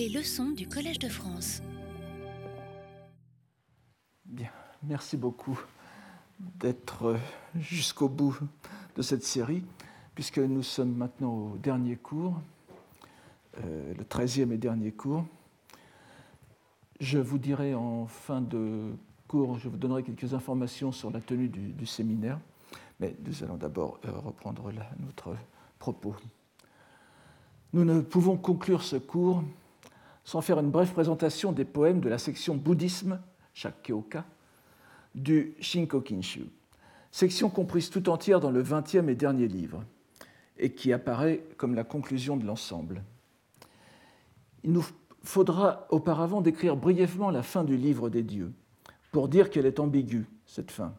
Les leçons du Collège de France. Bien, merci beaucoup d'être jusqu'au bout de cette série, puisque nous sommes maintenant au dernier cours, euh, le treizième et dernier cours. Je vous dirai en fin de cours, je vous donnerai quelques informations sur la tenue du, séminaire, mais nous allons d'abord euh, reprendre notre propos. Nous ne pouvons conclure ce cours sans faire une brève présentation des poèmes de la section bouddhisme, Shakkyoka, du Shinkokinshu, section comprise tout entière dans le vingtième et dernier livre, et qui apparaît comme la conclusion de l'ensemble. Il nous faudra auparavant décrire brièvement la fin du livre des dieux, pour dire qu'elle est ambiguë, cette fin.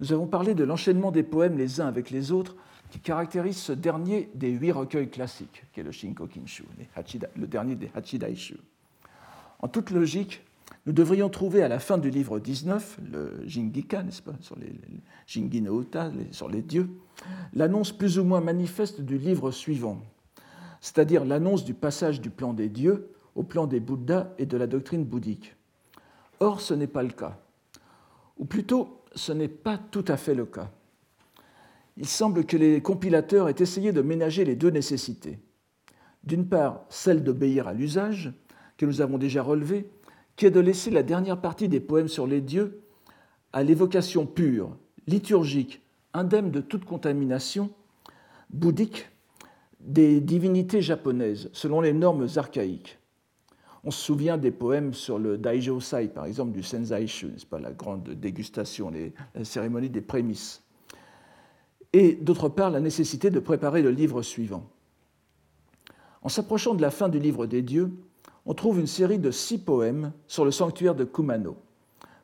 Nous avons parlé de l'enchaînement des poèmes les uns avec les autres qui caractérise ce dernier des huit recueils classiques, qui est le Shinkokinshu, le dernier des Hachidaishu. En toute logique, nous devrions trouver à la fin du livre 19, le Jingika, n'est-ce pas, sur les, Jingi no Uta, sur les dieux, l'annonce plus ou moins manifeste du livre suivant, c'est-à-dire l'annonce du passage du plan des dieux au plan des Bouddhas et de la doctrine bouddhique. Or, ce n'est pas le cas. Ou plutôt, ce n'est pas tout à fait le cas il semble que les compilateurs aient essayé de ménager les deux nécessités. D'une part, celle d'obéir à l'usage, que nous avons déjà relevé, qui est de laisser la dernière partie des poèmes sur les dieux à l'évocation pure, liturgique, indemne de toute contamination, bouddhique, des divinités japonaises, selon les normes archaïques. On se souvient des poèmes sur le Daijosai, par exemple, du Senzaishu, n'est-ce pas, la grande dégustation, la cérémonie des prémices et d'autre part la nécessité de préparer le livre suivant. En s'approchant de la fin du livre des dieux, on trouve une série de six poèmes sur le sanctuaire de Kumano,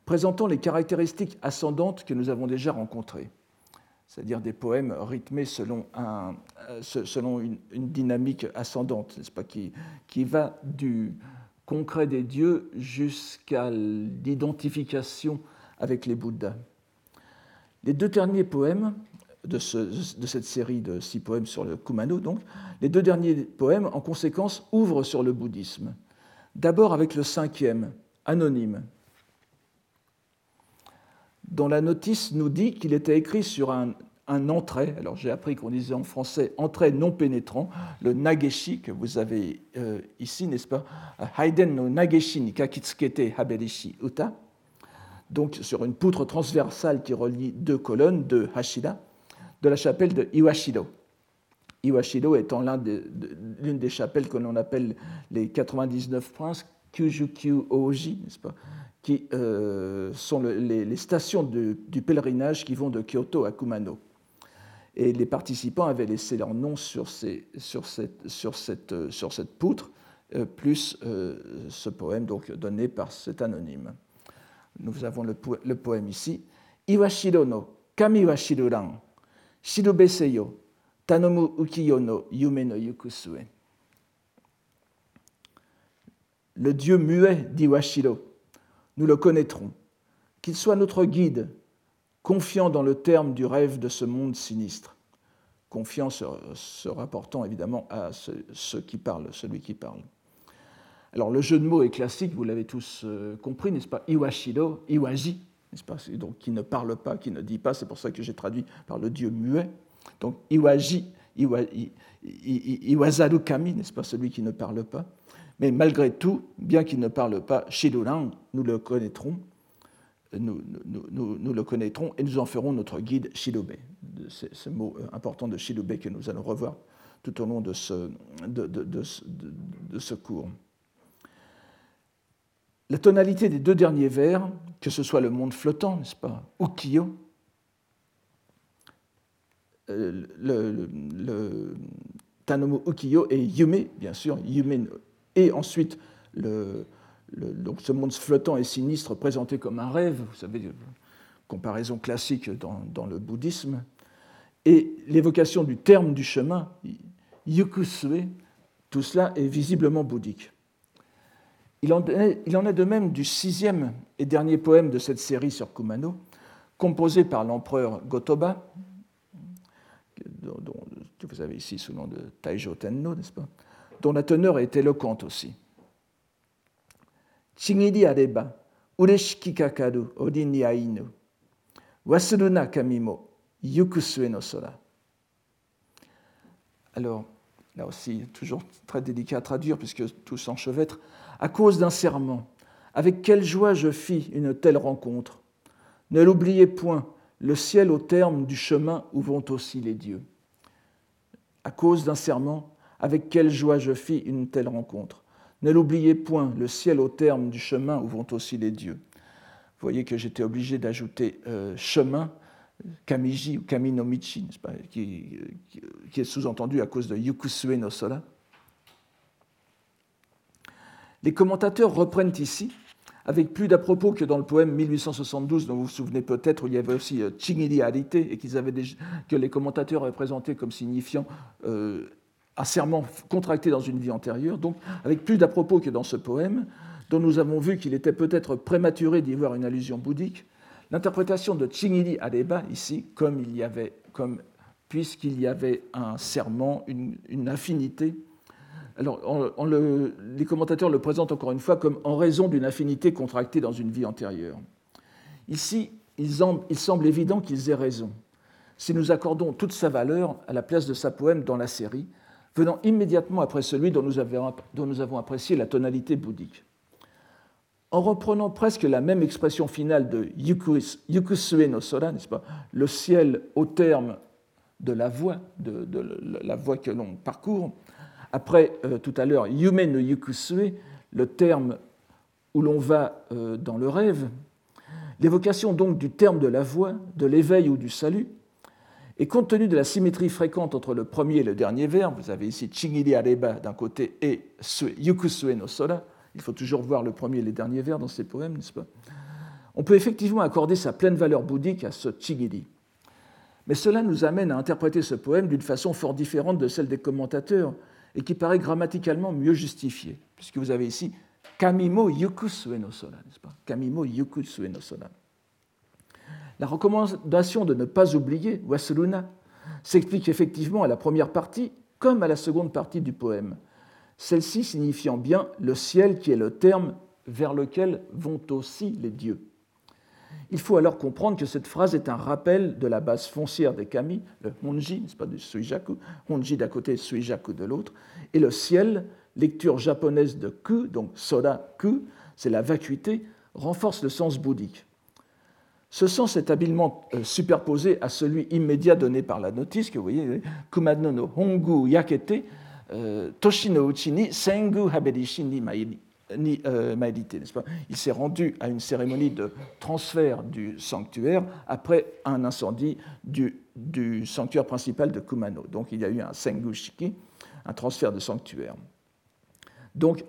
présentant les caractéristiques ascendantes que nous avons déjà rencontrées, c'est-à-dire des poèmes rythmés selon, un, selon une, dynamique ascendante, n'est-ce pas, qui, qui va du concret des dieux jusqu'à l'identification avec les Bouddhas. Les deux derniers poèmes de, cette série de six poèmes sur le Kumano, donc, les deux derniers poèmes, en conséquence, ouvrent sur le bouddhisme. D'abord avec le cinquième, anonyme, dont la notice nous dit qu'il était écrit sur un, entrée, alors j'ai appris qu'on disait en français entrée non pénétrant, le nageshi que vous avez euh, ici, n'est-ce pas Haiden no nageshi ni kakitsukete haberishi uta, donc sur une poutre transversale qui relie deux colonnes de Hashida, de la chapelle de Iwashido. Iwashido étant l'une des chapelles que l'on appelle les 99 princes, Kyujukyu Oji, n'est-ce qui euh, sont les, stations du pèlerinage qui vont de Kyoto à Kumano. Et les participants avaient laissé leur nom sur, sur, cette, poutre, euh, plus euh, ce poème donc, donné par cet anonyme. Nous avons le, poème ici. Iwashido no Kami wa Shirubeseyo, Tanomu ukiyo no yume no yukusue. Le Dieu muet d'Iwashiro, nous le connaîtrons. Qu'il soit notre guide, confiant dans le terme du rêve de ce monde sinistre. Confiant se, rapportant évidemment à ce, qui parle, celui qui parle. Alors le jeu de mots est classique, vous l'avez tous euh, compris, n'est-ce pas? Iwashiro, Iwaji, Donc qui ne parle pas, qui ne dit pas, c'est pour ça que j'ai traduit par le dieu muet. Donc Iwaji, Iwa, n'est-ce pas, celui qui ne parle pas. Mais malgré tout, bien qu'il ne parle pas, Shidoran, nous le connaîtrons, nous, nous, le connaîtrons et nous en ferons notre guide Shidobe. C'est ce mot euh, important de Shidobe que nous allons revoir tout au long de ce cours. La tonalité des deux derniers vers, que ce soit le monde flottant, n'est-ce pas, Ukiyo, euh, le, Tanomu Ukiyo et Yume, bien sûr, Yume, et ensuite ce monde flottant et sinistre présenté comme un rêve, vous savez, comparaison classique dans, dans le bouddhisme, et l'évocation du terme du chemin, Yukusue, tout cela est visiblement bouddhique. Il en, est, de même du sixième et dernier poème de cette série sur Kumano, composé par l'empereur Gotoba, que vous avez ici sous le nom de Taijo Tenno, n'est-ce pas dont la teneur est éloquente aussi. areba. Alors, là aussi, toujours très délicat à traduire puisque tout s'enchevêtre. À cause d'un serment, avec quelle joie je fis une telle rencontre. Ne l'oubliez point, le ciel au terme du chemin où vont aussi les dieux. À cause d'un serment, avec quelle joie je fis une telle rencontre. Ne l'oubliez point, le ciel au terme du chemin où vont aussi les dieux. Vous voyez que j'étais obligé d'ajouter euh, chemin, kamiji ou kaminomichi, qui, qui, est sous-entendu à cause de yukusue no sora. Les commentateurs reprennent ici avec plus d'à propos que dans le poème 1872, dont vous vous souvenez peut-être, où il y avait aussi euh, Chingiri Arite, et que les commentateurs avaient présenté comme signifiant euh, un serment contracté dans une vie antérieure. Donc, avec plus d'à propos que dans ce poème, dont nous avons vu qu'il était peut-être prématuré d'y voir une allusion bouddhique, l'interprétation de Chingiri Areba, ici, comme il y avait, puisqu'il y avait un serment, une affinité alors, les commentateurs le présentent encore une fois comme en raison d'une affinité contractée dans une vie antérieure. Ici, il, semble évident qu'ils aient raison. Si nous accordons toute sa valeur à la place de sa poème dans la série, venant immédiatement après celui dont nous, avons, apprécié la tonalité bouddhique. En reprenant presque la même expression finale de Yukusue Sora, n'est-ce pas, le ciel au terme de la voie, de la voie que l'on parcourt, après, euh, tout à l'heure, yume no yukusue, le terme où l'on va euh, dans le rêve, l'évocation donc du terme de la voix, de l'éveil ou du salut, et compte tenu de la symétrie fréquente entre le premier et le dernier vers, vous avez ici chingiri areba d'un côté et yukusue no sora, il faut toujours voir le premier et le dernier vers dans ces poèmes, n'est-ce pas? On peut effectivement accorder sa pleine valeur bouddhique à ce chingiri. Mais cela nous amène à interpréter ce poème d'une façon fort différente de celle des commentateurs, et qui paraît grammaticalement mieux justifié, puisque vous avez ici Kamimo yukusue no sora, n'est-ce pas? Kamimo. La recommandation de ne pas oublier Wasuruna s'explique effectivement à la première partie comme à la seconde partie du poème, celle-ci signifiant bien le ciel qui est le terme vers lequel vont aussi les dieux. Il faut alors comprendre que cette phrase est un rappel de la base foncière des kami, le honji, n'est-ce pas, du suijaku, honji d'un côté, suijaku de l'autre, et le ciel, lecture japonaise de ku, donc soda ku, c'est la vacuité, renforce le sens bouddhique. Ce sens est habilement euh, superposé à celui immédiat donné par la notice, que vous voyez, Kumano no Hongu Yakete, euh, Toshi no Sengu Haberishi ni ni euh, n'est-ce pas? Il s'est rendu à une cérémonie de transfert du sanctuaire après un incendie du, sanctuaire principal de Kumano. Donc il y a eu un Sengushiki, un transfert de sanctuaire. Donc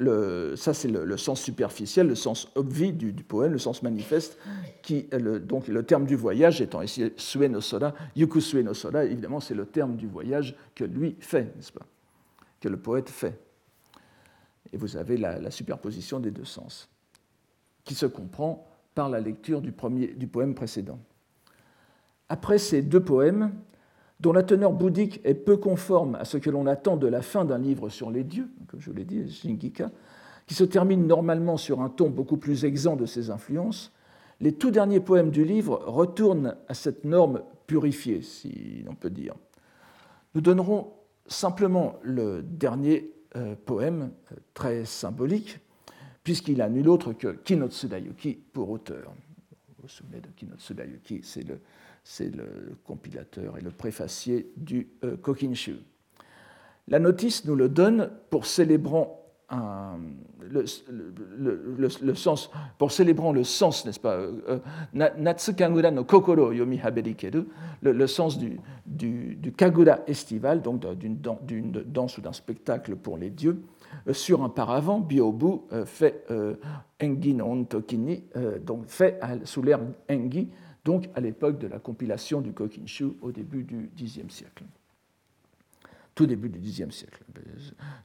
ça c'est le, sens superficiel, le sens obvi du, poème, le sens manifeste, qui, donc le terme du voyage étant ici Sue no évidemment c'est le terme du voyage que lui fait, n'est-ce pas? Que le poète fait et vous avez la, superposition des deux sens, qui se comprend par la lecture du, poème précédent. Après ces deux poèmes, dont la teneur bouddhique est peu conforme à ce que l'on attend de la fin d'un livre sur les dieux, comme je l'ai dit, qui se termine normalement sur un ton beaucoup plus exempt de ses influences, les tout derniers poèmes du livre retournent à cette norme purifiée, si l'on peut dire. Nous donnerons simplement le dernier poème euh, très symbolique, puisqu'il a nul autre que Kinotsu Dayuki pour auteur. Vous vous souvenez de Kinotsu Dayuki, c'est le, le, compilateur et le préfacier du euh, Kokinshu. La notice nous le donne pour célébrant le, sens, pour célébrant le sens, n'est-ce pas, euh, Natsu Kagura no Kokoro Yomi Haberikeru, le, sens du, du, du, Kagura estival, donc d'une danse ou d'un spectacle pour les dieux, euh, sur un paravent, Biobu euh, fait Engi no Ontokini, donc fait sous l'ère Engi, donc à l'époque de la compilation du Kokinshu au début du Xe siècle tout début du Xe siècle.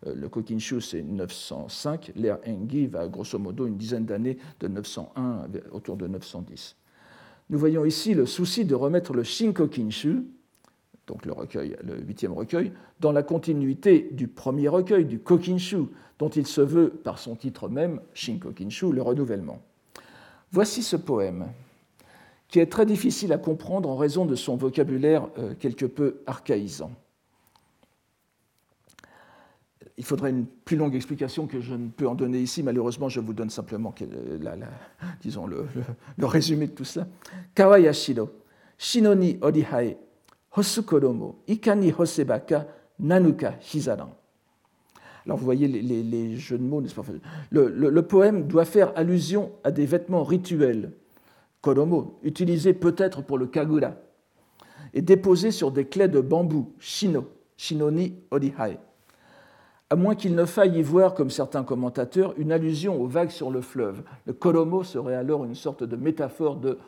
Euh, le Kokinshu, c'est 905, l'ère Engi va grosso modo une dizaine d'années de 901 autour de 910. Nous voyons ici le souci de remettre le Shinkokinshu, donc le, recueil, le huitième recueil, dans la continuité du premier recueil, du Kokinshu, dont il se veut, par son titre même, Shin Kokinshu, le renouvellement. Voici ce poème, qui est très difficile à comprendre en raison de son vocabulaire euh, quelque peu archaïsant. Il faudrait une plus longue explication que je ne peux en donner ici. Malheureusement, je vous donne simplement le, résumé de tout cela. Kawayashiro, Shinoni Orihai, Hosukoromo, Ikani Hosebaka, Nanuka Hizaran. Alors vous voyez les, jeux de mots, n'est-ce pas? Le, poème doit faire allusion à des vêtements rituels, koromo, utilisés peut-être pour le kagura, et déposés sur des clés de bambou, shino, shinoni orihai. À moins qu'il ne faille y voir, comme certains commentateurs, une allusion aux vagues sur le fleuve. Le koromo serait alors une sorte de métaphore de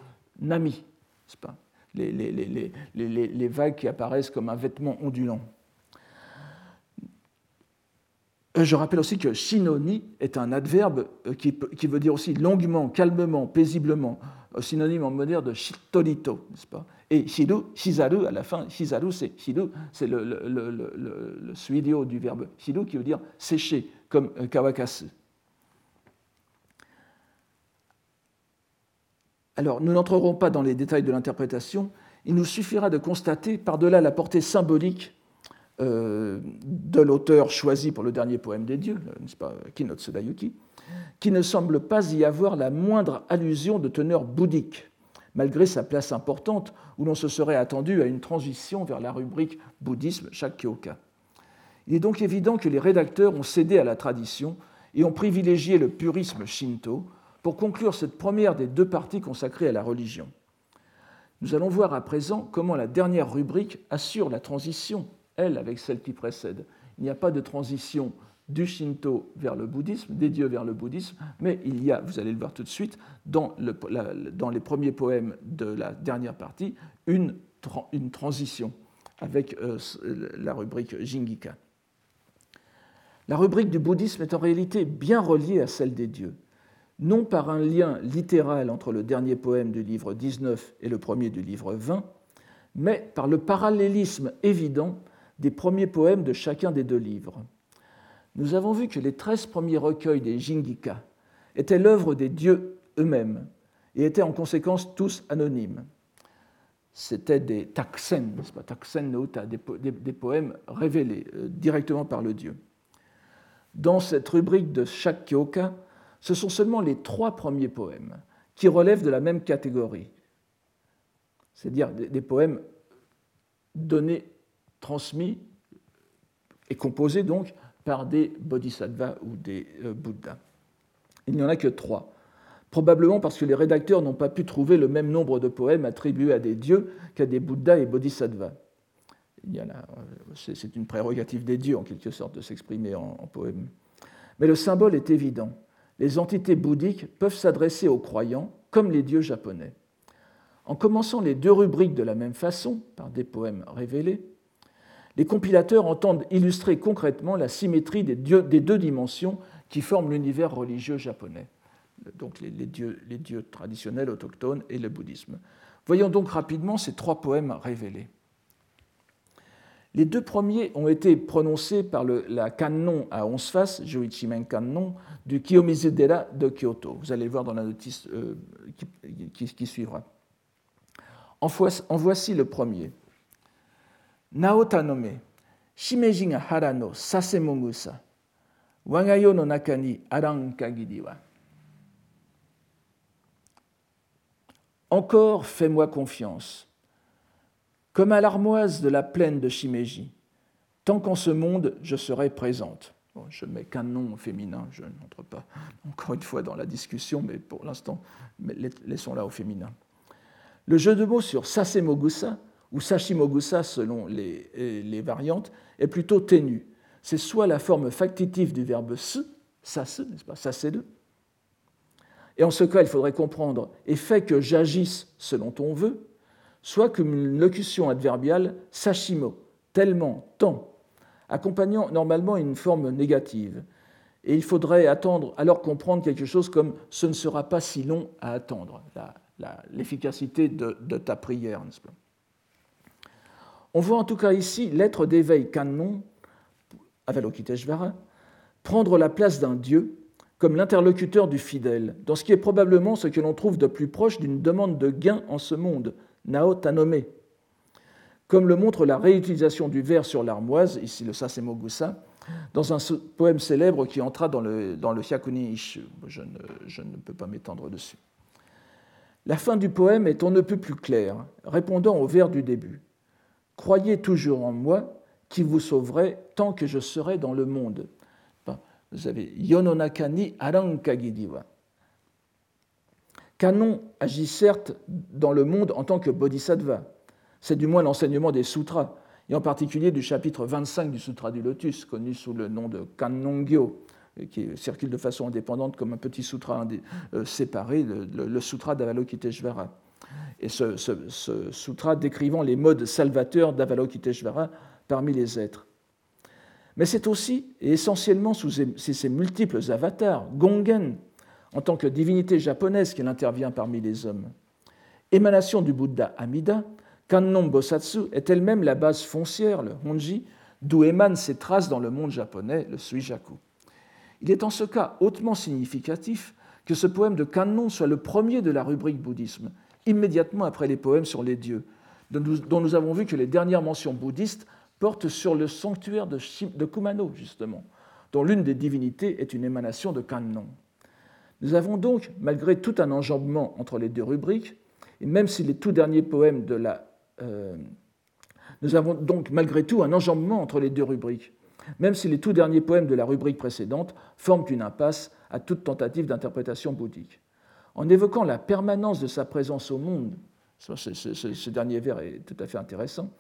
nami, pas? Les, les, vagues qui apparaissent comme un vêtement ondulant. Euh, je rappelle aussi que shinoni est un adverbe euh, qui, veut dire aussi longuement, calmement, paisiblement, synonyme en moderne de shitorito, n'est-ce pas? Et shiru, shizaru, à la fin, shizaru, c'est shiru, c'est le, le, du verbe. Shiru qui veut dire sécher, comme kawakasu. Alors, nous n'entrerons pas dans les détails de l'interprétation, il nous suffira de constater, par-delà la portée symbolique euh, de l'auteur choisi pour le dernier poème des dieux, n'est-ce pas, Kinotsu Dayuki, qui ne semble pas y avoir la moindre allusion de teneur bouddhique, malgré sa place importante où l'on se serait attendu à une transition vers la rubrique bouddhisme Shakkyoka. Il est donc évident que les rédacteurs ont cédé à la tradition et ont privilégié le purisme shinto pour conclure cette première des deux parties consacrées à la religion. Nous allons voir à présent comment la dernière rubrique assure la transition elle, avec celle qui précède. Il n'y a pas de transition du Shinto vers le bouddhisme, des dieux vers le bouddhisme, mais il y a, vous allez le voir tout de suite, dans, les premiers poèmes de la dernière partie, une, transition avec euh, la rubrique Jingika. La rubrique du bouddhisme est en réalité bien reliée à celle des dieux, non par un lien littéral entre le dernier poème du livre 19 et le premier du livre 20, mais par le parallélisme évident des premiers poèmes de chacun des deux livres. Nous avons vu que les treize premiers recueils des Jingika étaient l'œuvre des dieux eux-mêmes et étaient en conséquence tous anonymes. C'était des taksen, pas Taksen no des, poèmes révélés euh, directement par le dieu. Dans cette rubrique de chaque kyoka, ce sont seulement les trois premiers poèmes qui relèvent de la même catégorie, c'est-à-dire des poèmes donnés transmis et composé donc par des bodhisattvas ou des euh, bouddhas. Il n'y en a que trois, probablement parce que les rédacteurs n'ont pas pu trouver le même nombre de poèmes attribués à des dieux qu'à des bouddhas et bodhisattvas. C'est une prérogative des dieux, en quelque sorte, de s'exprimer en, en poème. Mais le symbole est évident. Les entités bouddhiques peuvent s'adresser aux croyants comme les dieux japonais. En commençant les deux rubriques de la même façon, par des poèmes révélés, les compilateurs entendent illustrer concrètement la symétrie des, deux dimensions qui forment l'univers religieux japonais, donc les, dieux, traditionnels autochtones et le bouddhisme. Voyons donc rapidement ces trois poèmes révélés. Les deux premiers ont été prononcés par le, la kannon à onze faces, Joichimen Kannon, du Kiyomizu-dera de Kyoto. Vous allez le voir dans la notice euh, qui, suivra. en voici le premier. Naotanome, shimeji ga sasemogusa, waga yo no naka ni. Encore fais-moi confiance, comme à l'armoise de la plaine de Shimeji, tant qu'en ce monde je serai présente. Je mets qu'un nom féminin, je n'entre pas encore une fois dans la discussion, mais pour l'instant, laissons-la au féminin. Le jeu de mots sur Sasemogusa ou Sashimogusa selon les, les variantes, est plutôt ténu. C'est soit la forme factitive du verbe se, sase, n'est-ce pas, le et en ce cas, il faudrait comprendre et fait que j'agisse selon ton vœu, soit comme une locution adverbiale sashimo, tellement, tant, accompagnant normalement une forme négative. Et il faudrait attendre, alors comprendre quelque chose comme ce ne sera pas si long à attendre, l'efficacité de, de ta prière, n'est-ce pas On voit en tout cas ici l'être d'éveil Kannon, Avalokiteshvara, prendre la place d'un dieu comme l'interlocuteur du fidèle, dans ce qui est probablement ce que l'on trouve de plus proche d'une demande de gain en ce monde, Nao Tanome. Comme le montre la réutilisation du verre sur l'armoise, ici le Sasemogusa, dans un poème célèbre qui entra dans le, dans le Hyakuni. Je ne, je ne peux pas m'étendre dessus. La fin du poème est on ne peut plus claire, répondant au vers du début. Croyez toujours en moi, qui vous sauverai tant que je serai dans le monde. Vous avez Yononakani Arankagidiwa. Canon agit certes dans le monde en tant que bodhisattva. C'est du moins l'enseignement des sutras, et en particulier du chapitre 25 du Sutra du Lotus, connu sous le nom de Kannongyo, qui circule de façon indépendante comme un petit sutra euh, séparé, le, sutra d'Avalokiteshvara. Et ce, sutra décrivant les modes salvateurs d'Avalokiteshvara parmi les êtres. Mais c'est aussi et essentiellement sous ses multiples avatars, Gongen, en tant que divinité japonaise qu'il intervient parmi les hommes. Émanation du Bouddha Amida, Kannon Bosatsu est elle-même la base foncière, le Honji, d'où émanent ses traces dans le monde japonais, le Suijaku. Il est en ce cas hautement significatif que ce poème de Kannon soit le premier de la rubrique bouddhisme, immédiatement après les poèmes sur les dieux, dont nous avons vu que les dernières mentions bouddhistes portent sur le sanctuaire de Kumano, justement, dont l'une des divinités est une émanation de Kannon. Nous avons donc, malgré tout un enjambement entre les deux rubriques, et même si les tout derniers poèmes de la... Euh, enjambement entre les deux rubriques, même si les tout derniers poèmes de la rubrique précédente forment une impasse à toute tentative d'interprétation bouddhique. En évoquant la permanence de sa présence au monde, ce, dernier vers est tout à fait intéressant,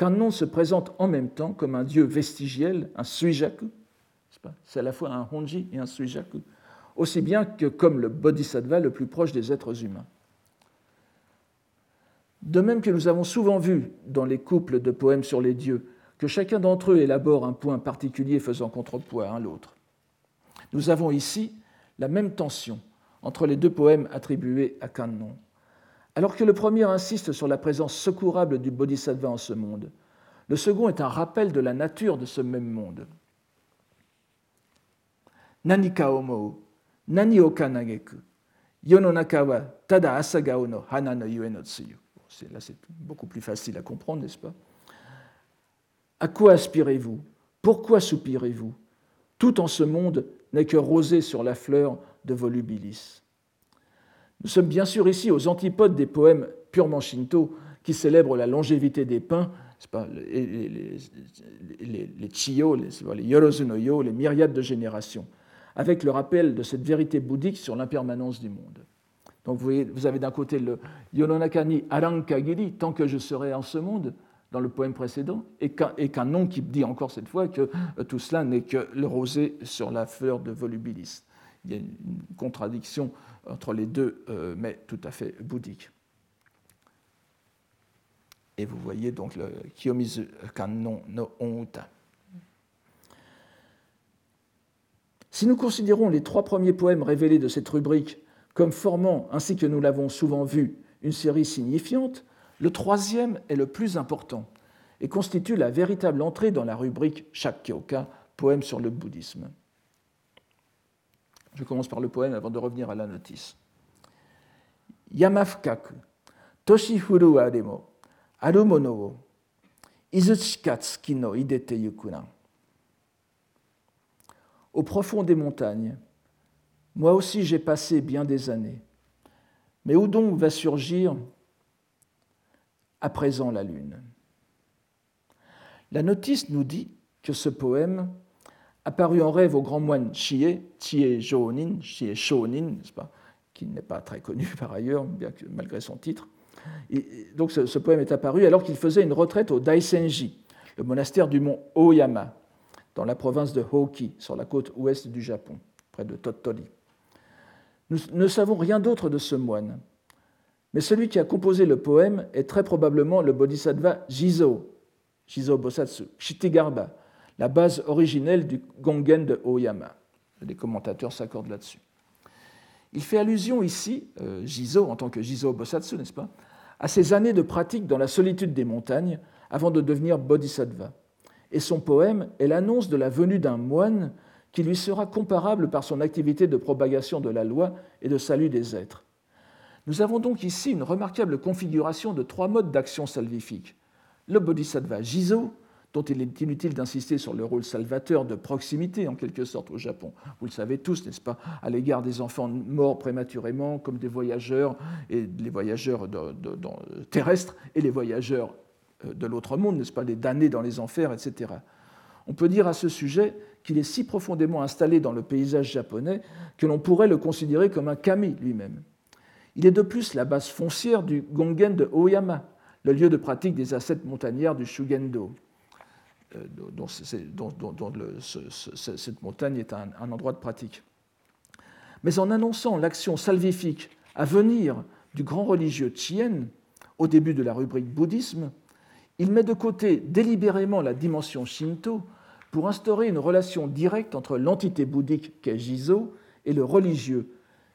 nom se présente en même temps comme un dieu vestigiel, un suijaku, c'est à la fois un honji et un suijaku, aussi bien que comme le bodhisattva le plus proche des êtres humains. De même que nous avons souvent vu dans les couples de poèmes sur les dieux que chacun d'entre eux élabore un point particulier faisant contrepoids à l'autre, nous avons ici la même tension entre les deux poèmes attribués à Kannon. Alors que le premier insiste sur la présence secourable du bodhisattva en ce monde, le second est un rappel de la nature de ce même monde. Nani kaomo, nani okanageku, yononaka wa tada asagao no hana no là c'est beaucoup plus facile à comprendre, n'est-ce pas? À quoi aspirez-vous? Pourquoi soupirez-vous? Tout en ce monde n'est que rosé sur la fleur de volubilis. Nous sommes bien sûr ici aux antipodes des poèmes purement shinto qui célèbrent la longévité des pins, pas, les, les, les, les chiyo, les, les les myriades de générations, avec le rappel de cette vérité bouddhique sur l'impermanence du monde. Donc vous, avez d'un côté le Yononakani Arankagiri, tant que je serai en ce monde, dans le poème précédent, et qu'un nom qui dit encore cette fois que euh, tout cela n'est que le rosé sur la fleur de volubilis. Il y a une contradiction entre les deux, euh, mais tout à fait bouddhique. Et vous voyez donc le Kiyomizu Kannon no Onuta. Si nous considérons les trois premiers poèmes révélés de cette rubrique comme formant, ainsi que nous l'avons souvent vu, une série signifiante, le troisième est le plus important et constitue la véritable entrée dans la rubrique Shakkyoka, poème sur le bouddhisme. Je commence par le poème avant de revenir à la notice. Yamafukaku, Toshifuru aremo, arumono no idete yukuna. Au profond des montagnes, moi aussi j'ai passé bien des années. Mais où donc va surgir à présent la lune? La notice nous dit que ce poème, apparu en rêve au grand moine Chie, Chie Shōnin, Chie Shōnin, qui n'est pas très connu par ailleurs, malgré son titre. donc ce, poème est apparu alors qu'il faisait une retraite au Daisenji, le monastère du mont Oyama, dans la province de Hoki, sur la côte ouest du Japon, près de Tottori. Nous ne savons rien d'autre de ce moine, mais celui qui a composé le poème est très probablement le bodhisattva Jizo, Jizo Bosatsu, Shitigarba, la base originelle du Gongen de Oyama. Les commentateurs s'accordent là-dessus. Il fait allusion ici, euh, en tant que Jizo Bosatsu, n'est-ce pas, à ses années de pratique dans la solitude des montagnes, avant de devenir bodhisattva. Et son poème est l'annonce de la venue d'un moine qui lui sera comparable par son activité de propagation de la loi et de salut des êtres. Nous avons donc ici une remarquable configuration de trois modes d'action salvifique. Le bodhisattva Jizo, dont il est inutile d'insister sur le rôle salvateur de proximité en quelque sorte au Japon. Vous le savez tous, n'est-ce pas, à l'égard des enfants morts prématurément, comme des voyageurs, et les voyageurs terrestres et les voyageurs euh, de l'autre monde, n'est-ce pas, les damnés dans les enfers, etc. On peut dire à ce sujet qu'il est si profondément installé dans le paysage japonais que l'on pourrait le considérer comme un kami lui-même. Il est de plus la base foncière du Gongen de Oyama, le lieu de pratique des ascètes montagnards du Shugendo, euh, dont, cette montagne est un, endroit de pratique. Mais en annonçant l'action salvifique à venir du grand religieux Chien, au début de la rubrique bouddhisme, il met de côté délibérément la dimension shinto pour instaurer une relation directe entre l'entité bouddhique qu'est et le religieux,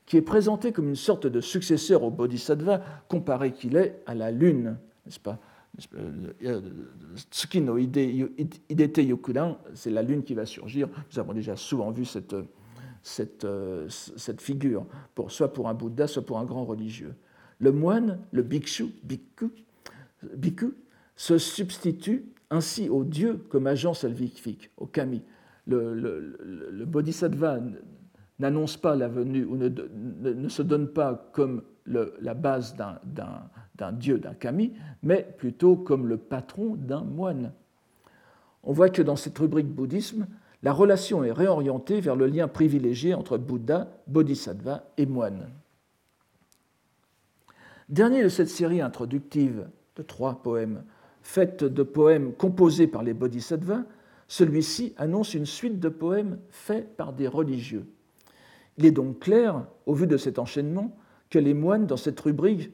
qui est présenté comme une sorte de successeur au bodhisattva comparé qu'il est à la lune, n'est-ce pas? Tsuki no Idete Yokudan, c'est la lune qui va surgir. Nous avons déjà souvent vu cette, cette, cette figure, soit pour un Bouddha, soit pour un grand religieux. Le moine, le bhikshu, bhikkhu, bhikkhu se substitue ainsi au Dieu comme agent salvifique, au kami. Le, bodhisattva n'annonce pas la venue ou ne, se donne pas comme la base d'un dieu, d'un kami, mais plutôt comme le patron d'un moine. On voit que dans cette rubrique bouddhisme, la relation est réorientée vers le lien privilégié entre Bouddha, Bodhisattva et moine. Dernier de cette série introductive de trois poèmes, faite de poèmes composés par les bodhisattvas, celui-ci annonce une suite de poèmes faits par des religieux. Il est donc clair, au vu de cet enchaînement, que les moines dans cette rubrique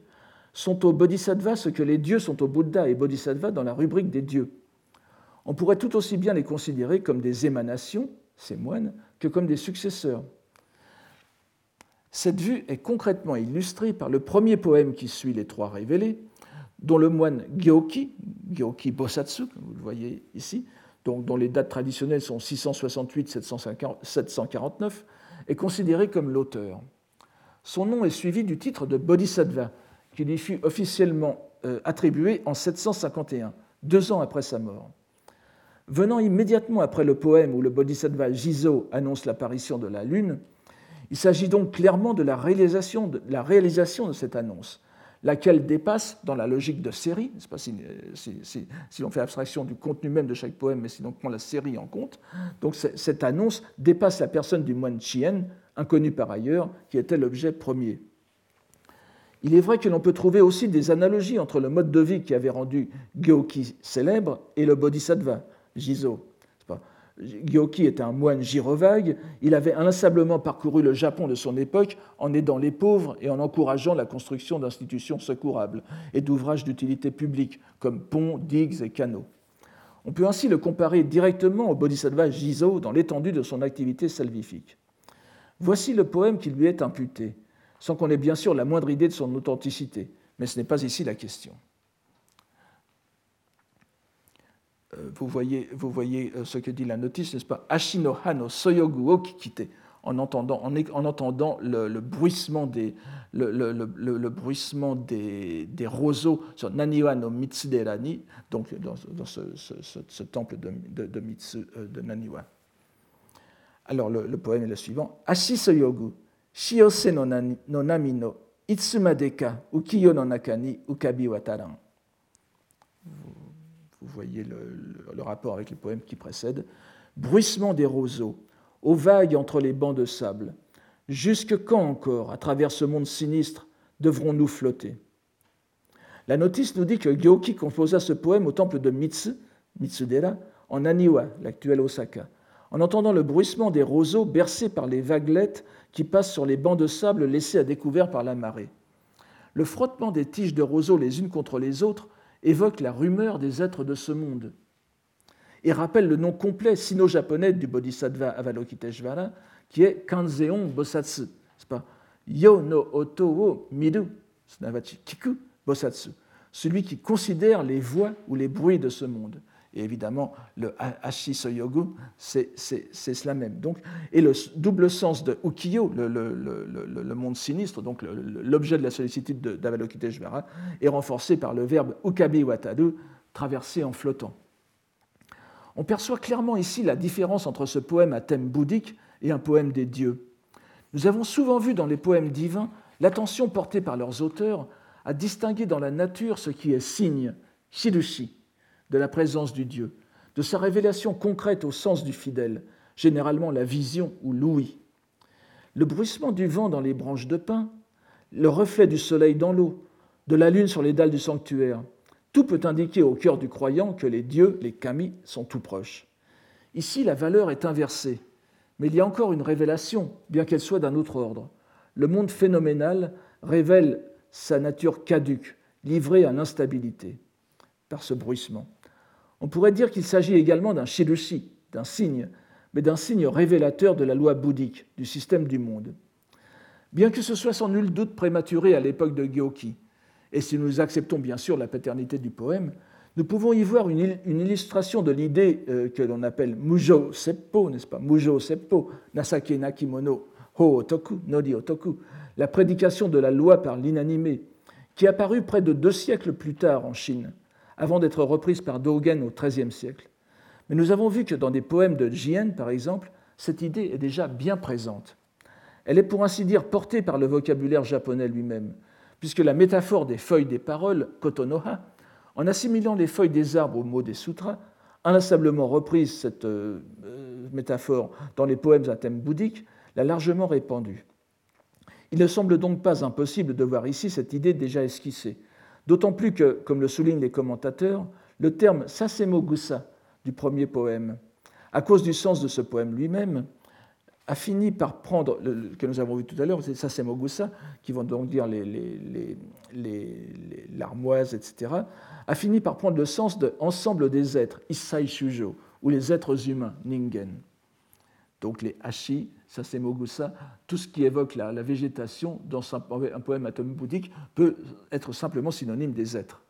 sont au bodhisattva ce que les dieux sont au Bouddha et bodhisattva dans la rubrique des dieux. On pourrait tout aussi bien les considérer comme des émanations, ces moines, que comme des successeurs. Cette vue est concrètement illustrée par le premier poème qui suit les trois révélés, dont le moine Gyoki, Gyoki Bosatsu, vous le voyez ici, dont les dates traditionnelles sont 668-749, est considéré comme l'auteur. Son nom est suivi du titre de Bodhisattva, qui lui fut officiellement euh, attribué en 751, deux ans après sa mort. Venant immédiatement après le poème où le Bodhisattva Jizo annonce l'apparition de la Lune, il s'agit donc clairement de la réalisation de, la réalisation de cette annonce, laquelle dépasse, dans la logique de série, pas si, si, l'on fait abstraction du contenu même de chaque poème, mais si l'on prend la série en compte, donc cette annonce dépasse la personne du moine Chien, inconnu par ailleurs, qui était l'objet premier. Il est vrai que l'on peut trouver aussi des analogies entre le mode de vie qui avait rendu Gyoki célèbre et le bodhisattva, Jizo. Gyoki était un moine girovague, il avait inlassablement parcouru le Japon de son époque en aidant les pauvres et en encourageant la construction d'institutions secourables et d'ouvrages d'utilité publique comme ponts, digues et canaux. On peut ainsi le comparer directement au bodhisattva Jizo dans l'étendue de son activité salvifique. Voici le poème qui lui est imputé, sans qu'on ait bien sûr la moindre idée de son authenticité, mais ce n'est pas ici la question. Euh, vous voyez, vous voyez euh, ce que dit la notice, n'est-ce pas? Ashino hano soyogu o en entendant, en, entendant le, bruissement des, le, le, bruissement des, des, roseaux sur Naniwa no Mitsuderani, donc dans, dans ce, ce, temple de, de, de, Mitsu, euh, de Naniwa. Alors le, poème est le suivant. Ashi soyogu, shiose no, no nami no itsumadeka ukiyo no nakani ukabi wataran vous voyez le, rapport avec les poèmes qui précèdent, bruissement des roseaux, aux vagues entre les bancs de sable. Jusque quand encore, à travers ce monde sinistre, devrons-nous flotter? La notice nous dit que Gyoki composa ce poème au temple de Mitsu, Mitsudera, en Aniwa, l'actuel Osaka, en entendant le bruissement des roseaux bercés par les vaguelettes qui passent sur les bancs de sable laissés à découvert par la marée. Le frottement des tiges de roseaux les unes contre les autres évoque la rumeur des êtres de ce monde et rappelle le nom complet sino-japonais du bodhisattva Avalokiteshvara, qui est Kanzeon Bosatsu. C'est Yo no oto wo miru, Kiku Bosatsu. celui qui considère les voix ou les bruits de ce monde. Et évidemment, le Hashi Soyogu, c'est cela même. Donc, et le double sens de Ukiyo, le, monde sinistre, donc l'objet de la sollicitude d'Avalokiteshvara, est renforcé par le verbe Ukabi Watadu, traverser en flottant. On perçoit clairement ici la différence entre ce poème à thème bouddhique et un poème des dieux. Nous avons souvent vu dans les poèmes divins l'attention portée par leurs auteurs à distinguer dans la nature ce qui est signe, shirushi, de la présence du Dieu, de sa révélation concrète au sens du fidèle, généralement la vision ou l'ouïe. Le bruissement du vent dans les branches de pin, le reflet du soleil dans l'eau, de la lune sur les dalles du sanctuaire, tout peut indiquer au cœur du croyant que les dieux, les kami, sont tout proches. Ici, la valeur est inversée, mais il y a encore une révélation, bien qu'elle soit d'un autre ordre. Le monde phénoménal révèle sa nature caduque, livrée à l'instabilité, par ce bruissement. On pourrait dire qu'il s'agit également d'un shirushi, d'un signe, mais d'un signe révélateur de la loi bouddhique, du système du monde. Bien que ce soit sans nul doute prématuré à l'époque de Gyoki, et si nous acceptons bien sûr la paternité du poème, nous pouvons y voir une, illustration de l'idée euh, que l'on appelle Mujo Seppo, n'est-ce pas? Mujo Seppo, Nasake Nakimono Ho Otoku, Nodi Otoku, la prédication de la loi par l'inanimé, qui apparut près de deux siècles plus tard en Chine avant d'être reprise par Dogen au XIIIe siècle. Mais nous avons vu que dans des poèmes de Jien, par exemple, cette idée est déjà bien présente. Elle est pour ainsi dire portée par le vocabulaire japonais lui-même, puisque la métaphore des feuilles des paroles, kotonoha, en assimilant les feuilles des arbres aux mots des sutras, inlassablement reprise cette euh, euh, métaphore dans les poèmes à thème bouddhique, l'a largement répandue. Il ne semble donc pas impossible de voir ici cette idée déjà esquissée, D'autant plus que, comme le soulignent les commentateurs, le terme Sasemogusa du premier poème, à cause du sens de ce poème lui-même, a fini par prendre, que nous avons vu tout à l'heure, c'est Sasemogusa, qui vont donc dire l'armoise, etc., a fini par prendre le sens de des êtres, Issai Shujo, ou les êtres humains, Ningen. Donc les Hashi, Sasemogusa, tout ce qui évoque la, végétation dans un poème atome bouddhique peut être simplement synonyme des êtres.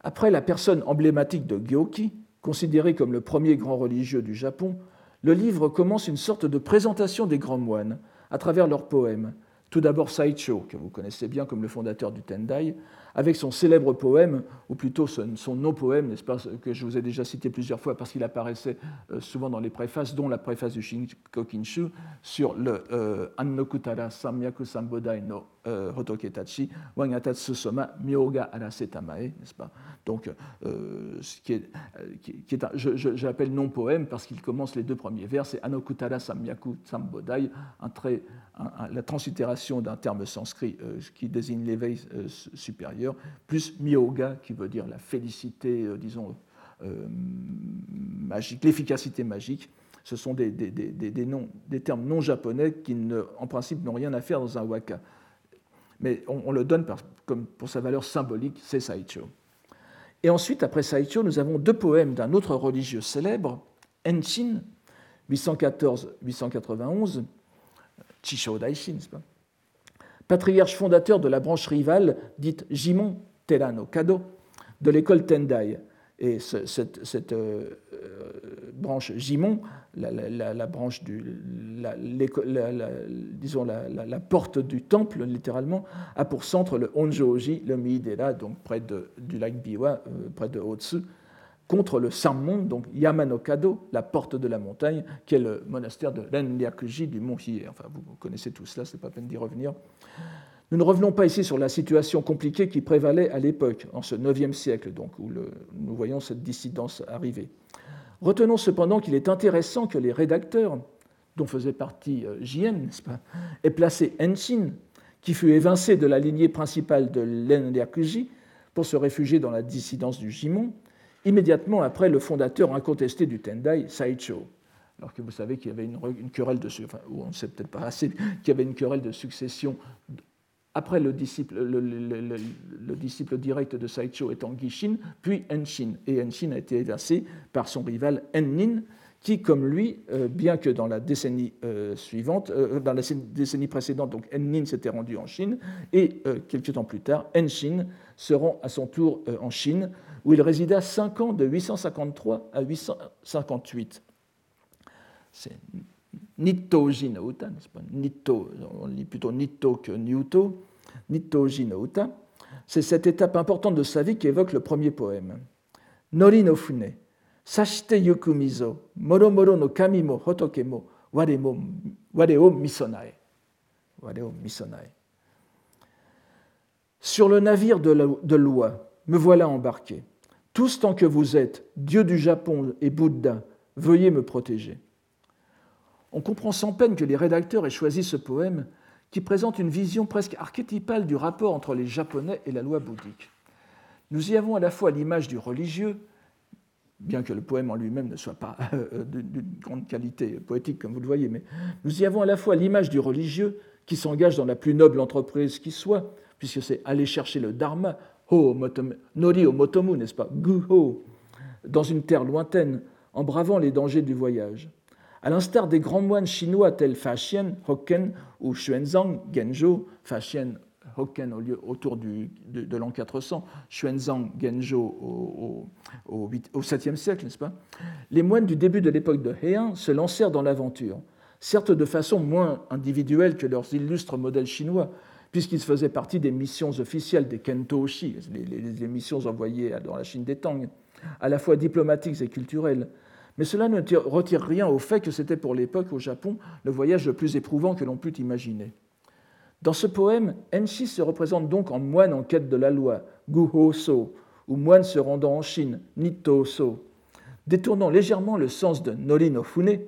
Après la personne emblématique de Gyoki, considéré comme le premier grand religieux du Japon, le livre commence une sorte de présentation des grands moines à travers leurs poèmes. Tout d'abord Saicho, que vous connaissez bien comme le fondateur du Tendai, avec son célèbre poème, ou plutôt son non-poème, n'est-ce pas, que je vous ai déjà cité plusieurs fois parce qu'il apparaissait euh, souvent dans les préfaces, dont la préface du Shinko Kinshu, sur le euh, Annokutara Samyaku Sambodai no euh, Hotoketachi, Wangatatsu Soma Myoga Arasetamae, n'est-ce pas. Donc, ce qui est, un, je, l'appelle non-poème parce qu'il commence les deux premiers vers, c'est Annokutara Samyaku Sambodai, la translittération d'un terme sanskrit qui désigne l'éveil supérieur plus myoga, qui veut dire la félicité, euh, disons, euh, magique, l'efficacité magique. Ce sont des, des, termes non japonais qui, en principe, n'ont rien à faire dans un waka. Mais on, le donne comme pour sa valeur symbolique, c'est Saicho. Et ensuite, après Saicho, nous avons deux poèmes d'un autre religieux célèbre, Enshin, 814-891, Chisho Daishin, n'est-ce pas? Patriarche fondateur de la branche rivale dite Jimon Terano Kado de l'école Tendai. Et cette, euh, euh, branche Jimon, la, branche du, disons la, porte du temple littéralement, a pour centre le Honjoji, le Miidera, donc près du lac Biwa, euh, près de Otsu, contre le Sammon, donc Yamanokado, la porte de la montagne, qui est le monastère de Renryakuji du mont Hiei. Enfin, vous connaissez tout cela, ce n'est pas peine d'y revenir. Nous ne revenons pas ici sur la situation compliquée qui prévalait à l'époque, en ce IXe siècle, donc, où nous voyons cette dissidence arriver. Retenons cependant qu'il est intéressant que les rédacteurs, dont faisait partie euh, Jien, n'est-ce pas, aient placé Enshin, qui fut évincé de la lignée principale de l'Enryakuji pour se réfugier dans la dissidence du Jimon, immédiatement après le fondateur incontesté du Tendai, Saicho. Alors que vous savez qu'il y avait une, querelle de, on ne sait peut-être pas assez, qu'il y avait une querelle de succession après le disciple, le, disciple direct de Saicho étant Gishin, puis Enshin. Et Enshin a été évincé par son rival Ennin, qui, comme lui, euh, bien que dans la décennie euh, suivante, euh, dans la décennie précédente, donc Enlin s'était rendu en Chine, et quelques temps plus tard, Enshin se rend à son tour en Chine, où il résida cinq ans de 853 à 858. C'est Nitto Jinouta, n'est-ce on lit plutôt Nitto que Nyuto, Nitto. C'est cette étape importante de sa vie qui évoque le premier poème. Nori no Fune, Sashite yukumizo, moro moro no kami mo hotoke mo, ware, mo, ware o misonae. Ware o misonae. Sur le navire de loi, me voilà embarqué. Tous tant que vous êtes, Dieu du Japon et Bouddha, veuillez me protéger. On comprend sans peine que les rédacteurs aient choisi ce poème qui présente une vision presque archétypale du rapport entre les Japonais et la loi bouddhique. Nous y avons à la fois l'image du religieux, bien que le poème en lui-même ne soit pas euh, d'une grande qualité poétique, comme vous le voyez, mais nous y avons à la fois l'image du religieux qui s'engage dans la plus noble entreprise qui soit, puisque c'est aller chercher le dharma, ho, nori o motomu, n'est-ce pas, guho, dans une terre lointaine, en bravant les dangers du voyage. À l'instar des grands moines chinois tels Fa Hokken ou Xuanzang, Genjo, Fa Hokken au autour de, l'an 400, Xuanzang, Genjo au, au, au 7e siècle, n'est-ce pas? Les moines du début de l'époque de Heian se lancèrent dans l'aventure, certes de façon moins individuelle que leurs illustres modèles chinois, puisqu'ils faisaient partie des missions officielles des Kentoshi, les, les, missions envoyées dans la Chine des Tang, à la fois diplomatiques et culturelles. Mais cela ne retire rien au fait que c'était pour l'époque au Japon le voyage le plus éprouvant que l'on pût imaginer. Dans ce poème, Enshi se représente donc en moine en quête de la loi, Guho-so, ou moine se rendant en Chine, Nitto-so, détournant légèrement le sens de Nori no Fune,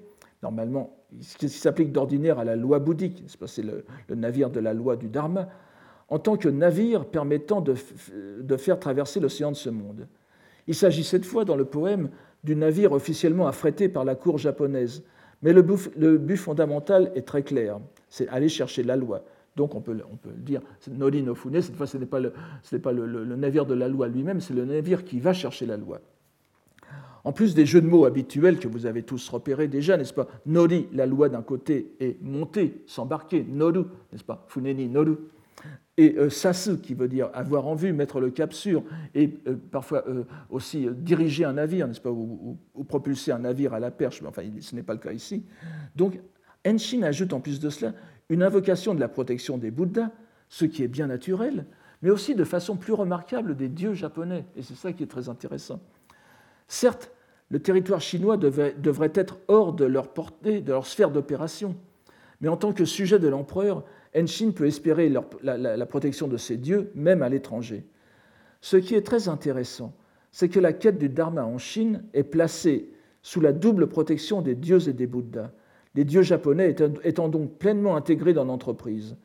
normalement, ce qui s'applique d'ordinaire à la loi bouddhique, c'est le, le, navire de la loi du Dharma, en tant que navire permettant de, faire traverser l'océan de ce monde. Il s'agit cette fois dans le poème du navire officiellement affrété par la cour japonaise, mais le but fondamental est très clair, c'est aller chercher la loi, donc on peut, le dire, Nori no Fune, cette fois ce n'est pas, le, navire de la loi lui-même, c'est le navire qui va chercher la loi. En plus des jeux de mots habituels que vous avez tous repérés déjà, n'est-ce pas Nori, la loi d'un côté, et monter, s'embarquer, Noru, n'est-ce pas Funeni, Noru. Et euh, sasu, qui veut dire avoir en vue, mettre le cap sur, et euh, parfois euh, aussi diriger un navire, n'est-ce pas, ou, ou, propulser un navire à la perche, mais enfin, ce n'est pas le cas ici. Donc, Enshin ajoute en plus de cela une invocation de la protection des Bouddhas, ce qui est bien naturel, mais aussi de façon plus remarquable des dieux japonais, et c'est ça qui est très intéressant. Certes, le territoire chinois devrait être hors de leur portée, de leur sphère d'opération, mais en tant que sujet de l'empereur, Enshin peut espérer la protection de ses dieux, même à l'étranger. Ce qui est très intéressant, c'est que la quête du Dharma en Chine est placée sous la double protection des dieux et des Bouddhas, les dieux japonais étant donc pleinement intégrés dans l'entreprise,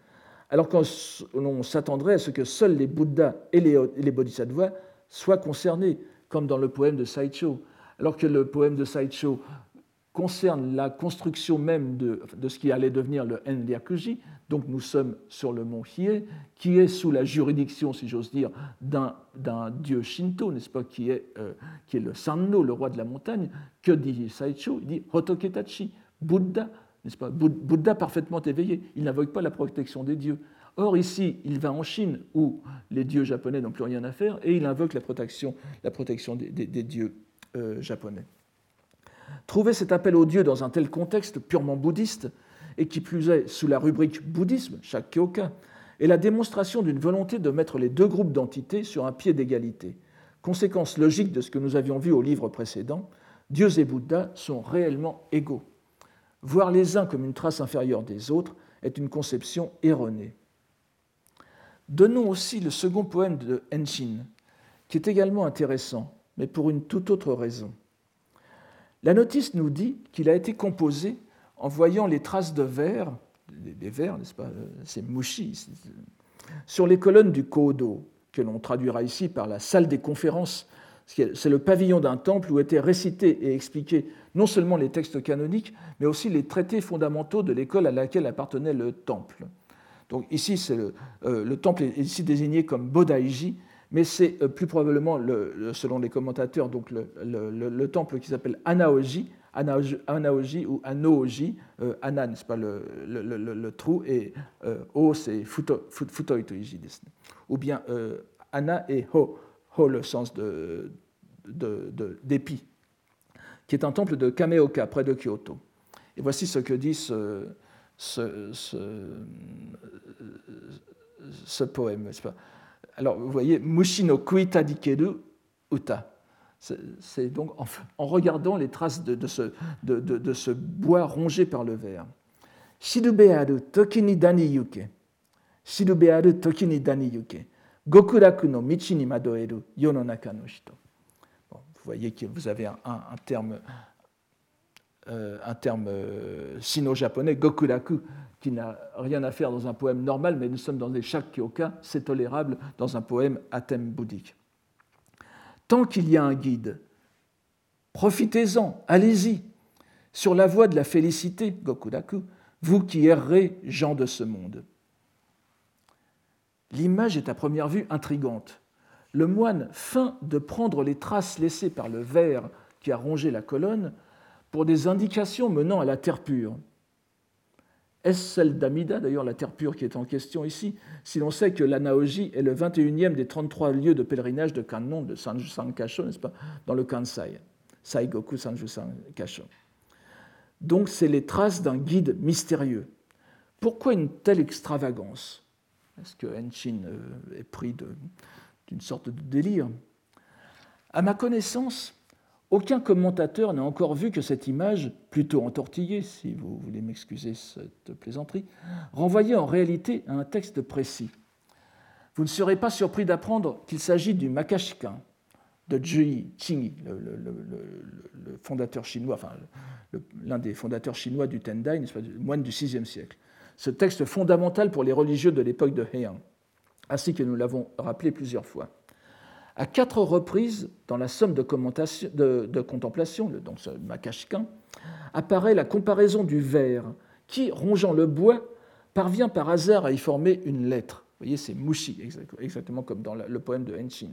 alors qu'on s'attendrait à ce que seuls les Bouddhas et les, Bodhisattvas soient concernés, comme dans le poème de Saicho, alors que le poème de Saicho concerne la construction même de, ce qui allait devenir le Enryakuji, donc nous sommes sur le mont Hiei, qui est sous la juridiction, si j'ose dire, d'un dieu Shinto, n'est-ce pas, qui est, euh, qui est le Sanno, le roi de la montagne. Que dit Saicho Il dit Hotoketachi, Bouddha, n'est-ce pas? Bouddha parfaitement éveillé, il n'invoque pas la protection des dieux. Or, ici, il va en Chine, où les dieux japonais n'ont plus rien à faire, et il invoque la protection, des, dieux euh, japonais. Trouver cet appel aux dieux dans un tel contexte purement bouddhiste, et qui plus est sous la rubrique bouddhisme, chaque kyoka, est la démonstration d'une volonté de mettre les deux groupes d'entités sur un pied d'égalité. Conséquence logique de ce que nous avions vu au livre précédent, dieux et Bouddha sont réellement égaux. Voir les uns comme une trace inférieure des autres est une conception erronée. Donnons aussi le second poème de Henshin, qui est également intéressant, mais pour une toute autre raison. La notice nous dit qu'il a été composé en voyant les traces de verre, des vers, n'est-ce pas, c'est mushi, sur les colonnes du Kodo, que l'on traduira ici par la salle des conférences c'est le pavillon d'un temple où étaient récités et expliqués non seulement les textes canoniques, mais aussi les traités fondamentaux de l'école à laquelle appartenait le temple. Donc ici, le, euh, le, temple est ici désigné comme Bodaiji, mais c'est euh, plus probablement, le, selon les commentateurs, donc le, temple qui s'appelle Anaoji, anaoji ou anoji, euh, ana, n'est-ce pas, le, trou, et euh, o, c'est futoi toiji Ou bien ana et ho, ho, le sens de, d'épi, de, qui est un temple de Kameoka, près de Kyoto. Et voici ce que dit ce, poème. Pas? Alors, vous voyez, Mushino Kuita Dikeru Uta. C'est donc en, regardant les traces de, de, ce, de, ce, bois rongé par le verre. Shirubearu tokini dani yuke. Shirubearu tokini dani yuke. Gokuraku no michi ni madoeru yononaka no hito. Bon, vous voyez que vous avez un, terme, euh, euh, sino-japonais, Gokuraku, qui n'a rien à faire dans un poème normal, mais nous sommes dans des shakyoka, c'est tolérable dans un poème à thème bouddhique tant qu'il y a un guide. Profitez-en, allez-y, sur la voie de la félicité, Gokudaku, vous qui errez, gens de ce monde. L'image est à première vue intrigante. Le moine feint de prendre les traces laissées par le ver qui a rongé la colonne pour des indications menant à la terre pure. Est-ce celle d'Amida, d'ailleurs la terre pure qui est en question ici, si l'on sait que l'Anaoji est le 21e des 33 lieux de pèlerinage de Kannon, de Sanju Sankasho, n'est-ce pas, dans le Kansai, Saigoku Sanju Sankasho. Donc c'est les traces d'un guide mystérieux. Pourquoi une telle extravagance? Est-ce que Henshin euh, est pris d'une sorte de délire À ma connaissance, aucun commentateur n'a encore vu que cette image, plutôt entortillée, si vous voulez m'excuser cette plaisanterie, renvoyait en réalité à un texte précis. Vous ne serez pas surpris d'apprendre qu'il s'agit du Makashikan de Zhi Qingyi, le, fondateur chinois, enfin l'un des fondateurs chinois du Tendai, le moine du VIe siècle. Ce texte fondamental pour les religieux de l'époque de Heian, ainsi que nous l'avons rappelé plusieurs fois. À quatre reprises, dans la somme de, de contemplation, donc ce Makashkan, apparaît la comparaison du verre qui, rongeant le bois, parvient par hasard à y former une lettre. Vous voyez, c'est Mushi, exactement comme dans le poème de Henshin.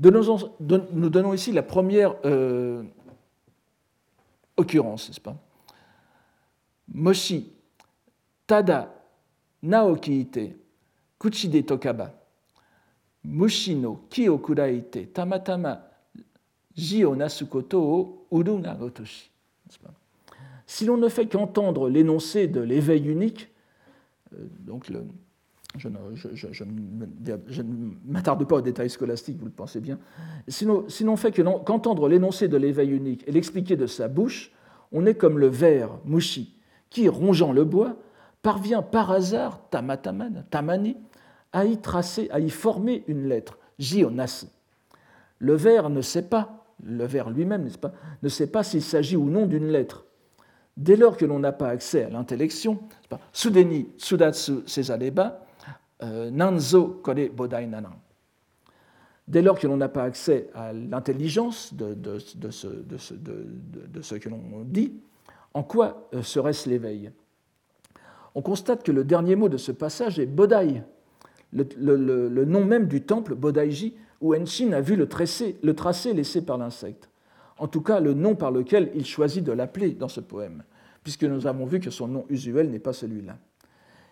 Nous donnons ici la première euh, occurrence, n'est-ce pas? Moshi, Tada, Naoki Kuchide Tokaba mushino ki o kuraite tamatama ji o nasu koto o uru. Si l'on ne fait qu'entendre l'énoncé de l'éveil unique, euh, donc je ne, m'attarde pas aux détails scolastiques, vous le pensez bien. Si l'on fait qu'entendre l'énoncé de l'éveil unique et l'expliquer de sa bouche, on est comme le ver, mushi, qui, rongeant le bois, parvient par hasard, tamataman, tamani, à y tracer, à y former une lettre, Jionas. Le vers ne sait pas, le vers lui-même, n'est-ce pas, ne sait pas s'il s'agit ou non d'une lettre. Dès lors que l'on n'a pas accès à l'intellection, Sudeni Sudatsu Sezaleba, euh, Nanzo Kore Bodai Nanan. Dès lors que l'on n'a pas accès à l'intelligence de, de, de, ce, de, ce, que l'on dit, en quoi euh, serait-ce l'éveil? On constate que le dernier mot de ce passage est Bodai, le, nom même du temple, Bodaiji, où Enshin a vu le tracé, laissé par l'insecte. En tout cas, le nom par lequel il choisit de l'appeler dans ce poème, puisque nous avons vu que son nom usuel n'est pas celui-là.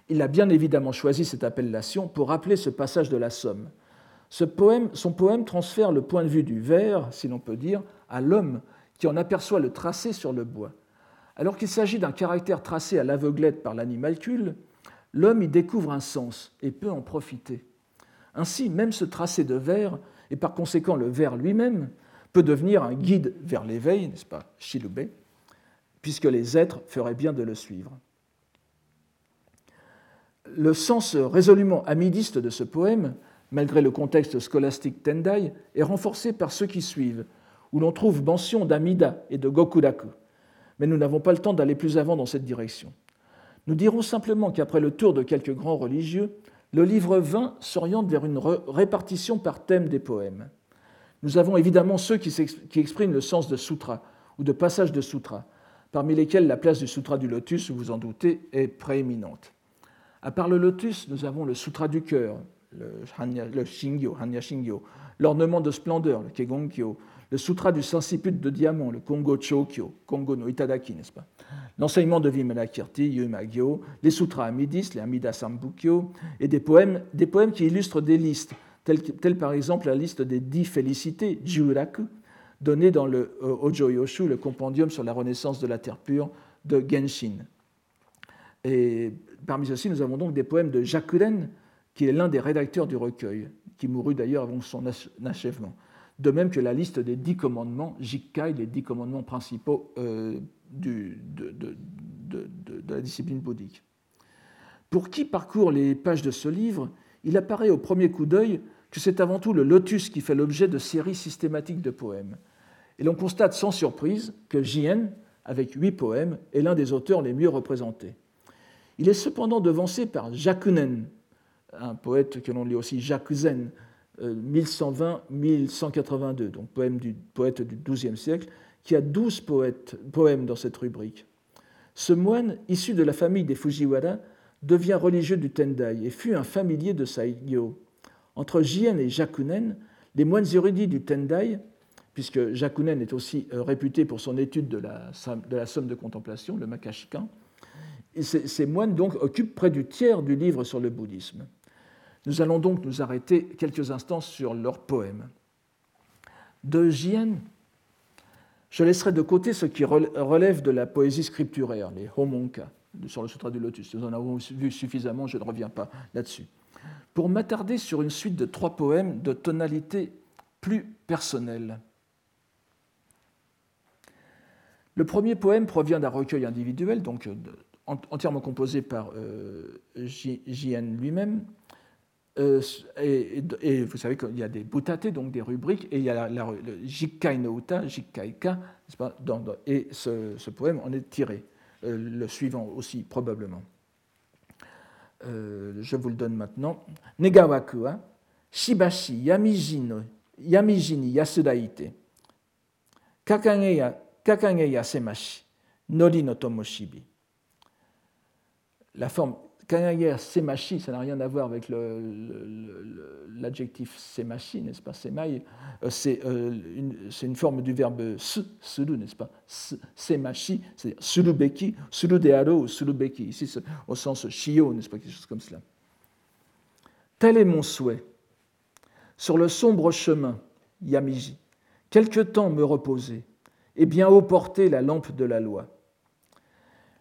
Il a bien évidemment choisi cette appellation pour rappeler ce passage de la Somme. Son poème transfère le point de vue du ver, si l'on peut dire, à l'homme qui en aperçoit le tracé sur le bois. Alors qu'il s'agit d'un caractère tracé à l'aveuglette par l'animalcule, l'homme y découvre un sens et peut en profiter. Ainsi, même ce tracé de vers, et par conséquent le vers lui-même, peut devenir un guide vers l'éveil, n'est-ce pas, Shilube, puisque les êtres feraient bien de le suivre. Le sens résolument amidiste de ce poème, malgré le contexte scolastique Tendai, est renforcé par ceux qui suivent, où l'on trouve mention d'Amida et de Gokuraku. Mais nous n'avons pas le temps d'aller plus avant dans cette direction. Nous dirons simplement qu'après le tour de quelques grands religieux, le livre 20 s'oriente vers une répartition par thème des poèmes. Nous avons évidemment ceux qui, expriment le sens de sutra ou de passage de sutra, parmi lesquels la place du sutra du lotus, vous vous en doutez, est prééminente. À part le lotus, nous avons le sutra du cœur, le, Shingyo, Hanya Shingyo, l'ornement de splendeur, le Kegongkyo, le Sutra du Sansiput de diamant, le Kongo Chokyo, Kongo no Itadaki, n'est-ce pas? L'enseignement de Vimalakirti, Yumagyo, les Sutras Amidis, les Amida Sambukyo, et des poèmes, des poèmes qui illustrent des listes, telles, par exemple la liste des dix félicités, Juraku, donnée dans le euh, Ojo Yoshu, le compendium sur la renaissance de la terre pure de Genshin. Et parmi ceux-ci, nous avons donc des poèmes de Jakuren, qui est l'un des rédacteurs du recueil, qui mourut d'ailleurs avant son achèvement de même que la liste des dix commandements, Jikkai, les dix commandements principaux euh, de, la discipline bouddhique. Pour qui parcourt les pages de ce livre, il apparaît au premier coup d'œil que c'est avant tout le lotus qui fait l'objet de séries systématiques de poèmes. Et l'on constate sans surprise que Jien, avec huit poèmes, est l'un des auteurs les mieux représentés. Il est cependant devancé par Jakunen, un poète que l'on lit aussi Jakuzen, 1120-1182, euh, donc poème du, poète du XIIe siècle, qui a douze poèmes dans cette rubrique. Ce moine, issu de la famille des Fujiwara, devient religieux du Tendai et fut un familier de Saigyo. Entre Jien et Jakunen, les moines érudits du Tendai, puisque Jakunen est aussi euh, réputé pour son étude de la, somme de contemplation, le Makashikan, ces moines donc occupent près du tiers du livre sur le bouddhisme. Nous allons donc nous arrêter quelques instants sur leurs poèmes. De Jien, je laisserai de côté ce qui relève de la poésie scripturaire, les homonka, sur le Sutra du Lotus. Nous en avons vu suffisamment, je ne reviens pas là-dessus. Pour m'attarder sur une suite de trois poèmes de tonalité plus personnelle. Le premier poème provient d'un recueil individuel, donc entièrement composé par euh, Jien lui-même, euh, et, vous savez qu'il y a des butates, donc des rubriques, et il y a la, le Jikkai no Uta, Jikkaika, et ce, poème en est tiré. Euh, le suivant aussi, probablement. Euh, je vous le donne maintenant. Negawaku wa Shibashi Yamijini, Yasudaite. Kakage ya Semashi. Nori no Tomoshibi. La forme Kanagère semachi, ça n'a rien à voir avec l'adjectif semachi, n'est-ce pas Semaï, euh, euh, c'est une, forme du verbe sulu, n'est-ce pas Semachi, c'est sulubeki, suludearo ou sulubeki, ici au sens shio, n'est-ce pas Quelque chose comme cela. Tel est mon souhait. Sur le sombre chemin, Yamiji, quelque temps me reposer, et bien haut porter la lampe de la loi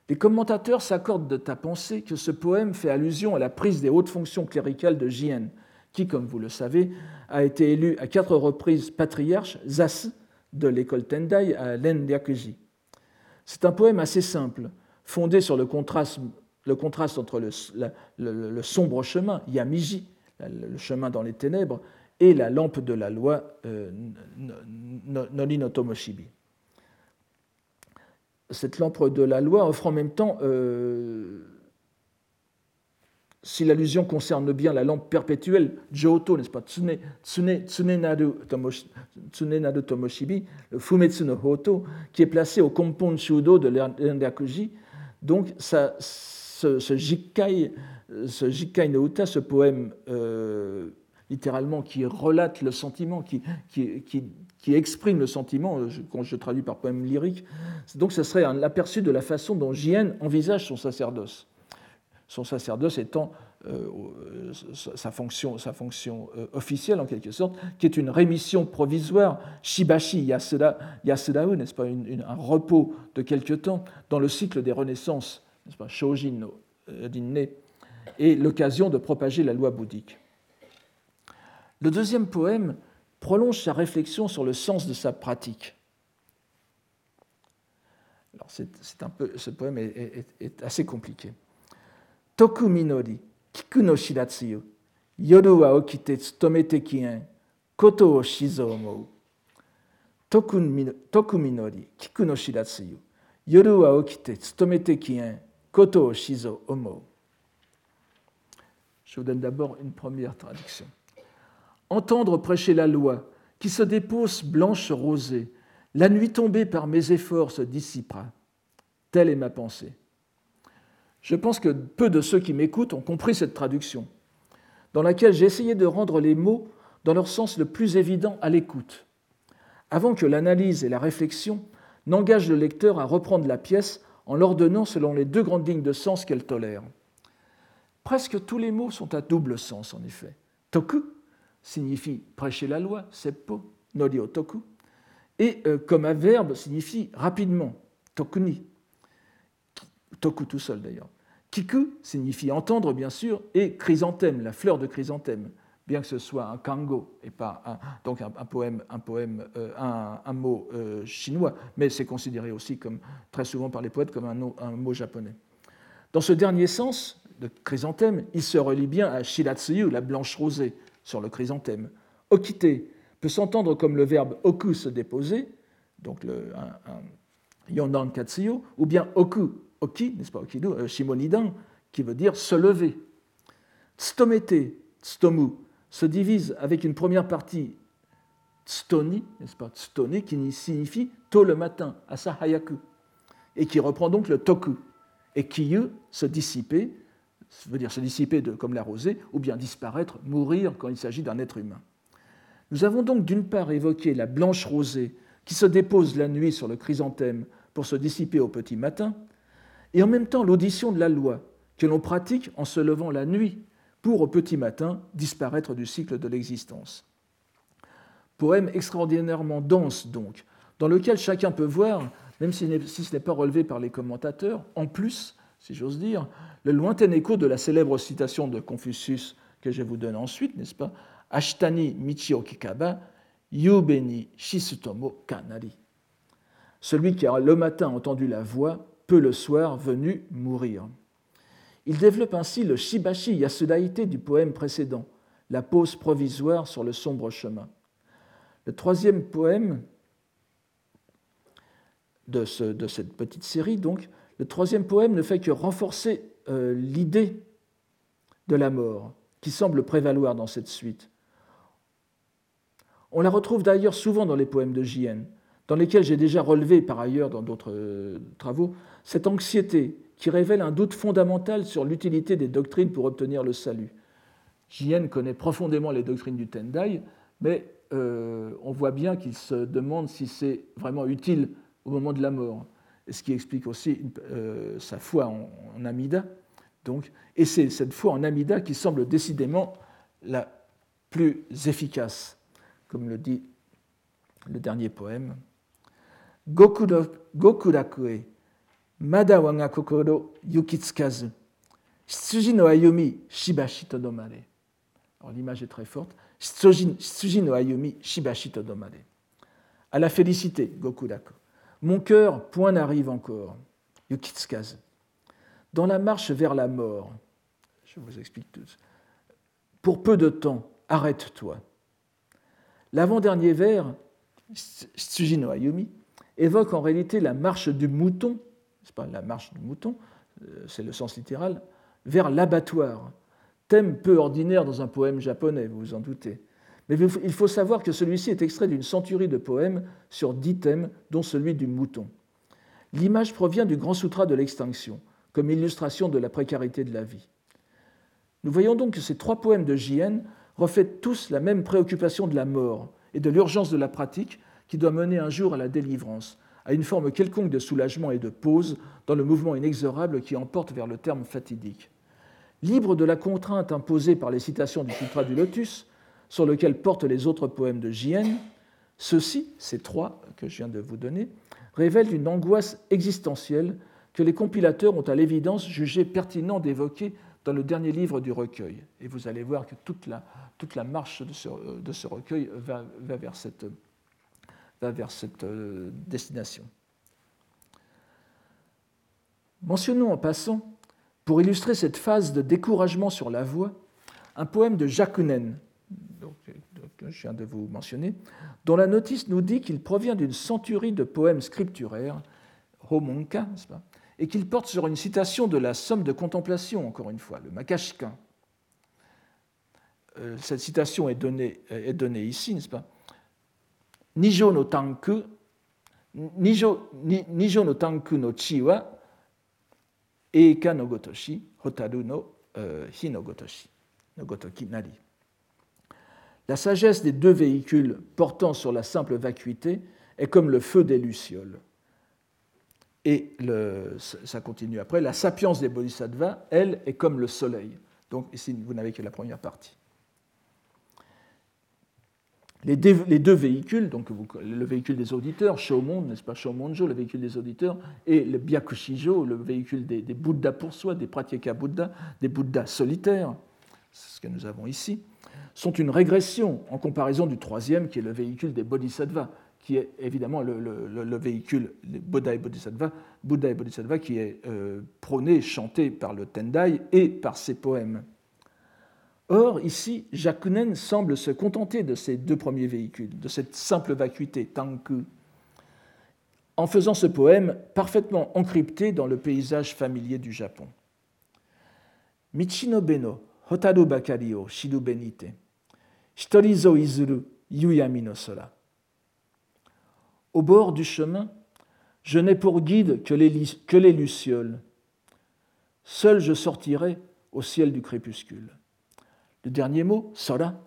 les commentateurs s'accordent de ta pensée que ce poème fait allusion à la prise des hautes fonctions cléricales de Jien, qui, comme vous le savez, a été élu à quatre reprises patriarche Zas de l'école Tendai à Lendyakuji. C'est un poème assez simple, fondé sur le contraste, entre le, sombre chemin, Yamiji, le chemin dans les ténèbres, et la lampe de la loi, euh, Tomoshibi cette lampe de la loi offre en même temps, euh, si l'allusion concerne bien la lampe perpétuelle, Joto, n'est-ce pas, Tsune, tsune, Tomoshibi, le Fumetsu no Hoto, qui est placé au Kompon Shudo de l'Endakuji. Donc, ce, ce, Jikkai, ce Jikkai no Uta, ce poème euh, littéralement qui relate le sentiment, qui, qui exprime le sentiment, euh, quand je traduis par poème lyrique. Donc ce serait un aperçu de la façon dont Jien envisage son sacerdoce. Son sacerdoce étant euh, sa fonction, sa fonction euh, officielle en quelque sorte, qui est une rémission provisoire, shibashi yasuda, n'est-ce pas, un repos de quelque temps dans le cycle des renaissances, n'est-ce pas, shojin no et l'occasion de propager la loi bouddhique. Le deuxième poème prolonge sa réflexion sur le sens de sa pratique. Alors c'est, un peu, ce poème est, assez compliqué. Toku minori, kiku no shiratsuyu, yoru wa okite tsutomete kien, koto o shizo omou. Toku minori, kiku no shiratsuyu, yoru wa okite tsutomete kien, koto o shizo omou. Je vous donne d'abord une première traduction entendre prêcher la loi, qui se dépose blanche rosée, la nuit tombée par mes efforts se dissipera. Telle est ma pensée. Je pense que peu de ceux qui m'écoutent ont compris cette traduction, dans laquelle j'ai essayé de rendre les mots dans leur sens le plus évident à l'écoute. avant que l'analyse et la réflexion n'engagent le lecteur à reprendre la pièce en l'ordonnant selon les deux grandes lignes de sens qu'elle tolère. Presque tous les mots sont à double sens, en effet. Toku signifie prêcher la loi, seppo, norio toku, et euh, comme un verbe signifie rapidement, tokuni, toku tout seul d'ailleurs. Kiku signifie entendre, bien sûr, et chrysanthème, la fleur de chrysanthème, bien que ce soit un kango et pas un, donc un, poème, un, poème, euh, un, mot euh, chinois, mais c'est considéré aussi comme très souvent par les poètes comme un, mot japonais. Dans ce dernier sens, de chrysanthème, il se relie bien à shiratsuyu, la blanche rosée, sur le chrysanthème. Okite peut s'entendre comme le verbe oku se déposer, donc le, un, yondan katsuyu, ou bien oku, oki, n'est-ce pas, okidu, euh, shimonidan, qui veut dire se lever. Stomete, stomu, se divise avec une première partie stoni, n'est-ce pas, stoni, qui signifie tôt le matin, asa hayaku, et qui reprend donc le toku, et kiyu, se dissiper, veut dire se dissiper comme la rosée, ou bien disparaître, mourir quand il s'agit d'un être humain. Nous avons donc d'une part évoqué la blanche rosée qui se dépose la nuit sur le chrysanthème pour se dissiper au petit matin, et en même temps l'audition de la loi que l'on pratique en se levant la nuit pour au petit matin disparaître du cycle de l'existence. Poème extraordinairement dense donc, dans lequel chacun peut voir, même si ce n'est pas relevé par les commentateurs, en plus, si j'ose dire, le lointain écho de la célèbre citation de Confucius que je vous donne ensuite, n'est-ce pas? Ashtani Michio Kikaba, Yubeni Shisutomo Kanari. Celui qui a le matin entendu la voix peut le soir venu mourir. Il développe ainsi le Shibashi Yasudaite du poème précédent, la pause provisoire sur le sombre chemin. Le troisième poème de, cette petite série, donc, le troisième poème ne fait que renforcer euh, l'idée de la mort qui semble prévaloir dans cette suite. On la retrouve d'ailleurs souvent dans les poèmes de J.N., dans lesquels j'ai déjà relevé par ailleurs dans d'autres euh, travaux cette anxiété qui révèle un doute fondamental sur l'utilité des doctrines pour obtenir le salut. J.N. connaît profondément les doctrines du Tendai, mais euh, on voit bien qu'il se demande si c'est vraiment utile au moment de la mort, ce qui explique aussi euh, sa foi en, Amida. Donc, et c'est cette foi en Amida qui semble décidément la plus efficace comme le dit le dernier poème. Gokurakue, mada wanga kokoro yukitsukazu, shitsuji no ayumi shibashi todomare. Alors l'image est très forte. Shitsuji no ayumi shibashi todomare. À la félicité, Gokuraku. Mon cœur, point n'arrive encore. Yukitsukazu. Dans la marche vers la mort, je vous explique tout. Pour peu de temps, arrête-toi. L'avant-dernier vers, Tsuji no Ayumi, évoque en réalité la marche du mouton, c'est pas la marche du mouton, euh, c'est le sens littéral, vers l'abattoir, thème peu ordinaire dans un poème japonais, vous vous en doutez. Mais il faut savoir que celui-ci est extrait d'une centurie de poèmes sur dix thèmes, dont celui du mouton. L'image provient du Grand Sutra de l'extinction, comme illustration de la précarité de la vie. Nous voyons donc que ces trois poèmes de J.N reflètent tous la même préoccupation de la mort et de l'urgence de la pratique qui doit mener un jour à la délivrance, à une forme quelconque de soulagement et de pause dans le mouvement inexorable qui emporte vers le terme fatidique. Libre de la contrainte imposée par les citations du Sutra du Lotus, sur lequel portent les autres poèmes de Jien, ceux-ci, ces trois que je viens de vous donner, révèlent une angoisse existentielle que les compilateurs ont à l'évidence jugé pertinent d'évoquer dans le dernier livre du recueil. Et vous allez voir que toute la, marche de ce, recueil va, vers cette, euh, destination. Mentionnons en passant, pour illustrer cette phase de découragement sur la voie, un poème de Jakunen, que je viens de vous mentionner, dont la notice nous dit qu'il provient d'une centurie de poèmes scripturaires, Homonka, n'est-ce pas, et qu'il porte sur une citation de la somme de contemplation, encore une fois, le Makashkin. Euh, cette citation est donnée, ici, n'est-ce pas Nijo no tanku, nijo, no tanku no eika no gotoshi, hotaru no euh, hi no gotoshi, no gotoki nari. La sagesse des deux véhicules portant sur la simple vacuité est comme le feu des lucioles. Et ça continue après. La sapience des bodhisattvas, elle, est comme le soleil. Donc ici, vous n'avez que la première partie. Les, deux véhicules, donc le véhicule des auditeurs, Shomon, n'est-ce pas, Shomonjo, le véhicule des auditeurs, et le Byakushijo, le véhicule des, Bouddhas pour soi, des Pratyeka Bouddhas, des Bouddhas solitaires, c'est ce que nous avons ici, sont une régression en comparaison du troisième, qui est le véhicule des Bodhisattvas, qui est évidemment le, véhicule des Bouddha et Bodhisattva, Bodhisattva qui est euh, prôné, chanté par le Tendai et par ses poèmes. Or, ici, Jakunen semble se contenter de ces deux premiers véhicules, de cette simple vacuité, tanku, en faisant ce poème parfaitement encrypté dans le paysage familier du Japon. Michino beno, Au bord du chemin, je n'ai pour guide que les, lucioles. Seul je sortirai au ciel du crépuscule. Le dernier mot, sola,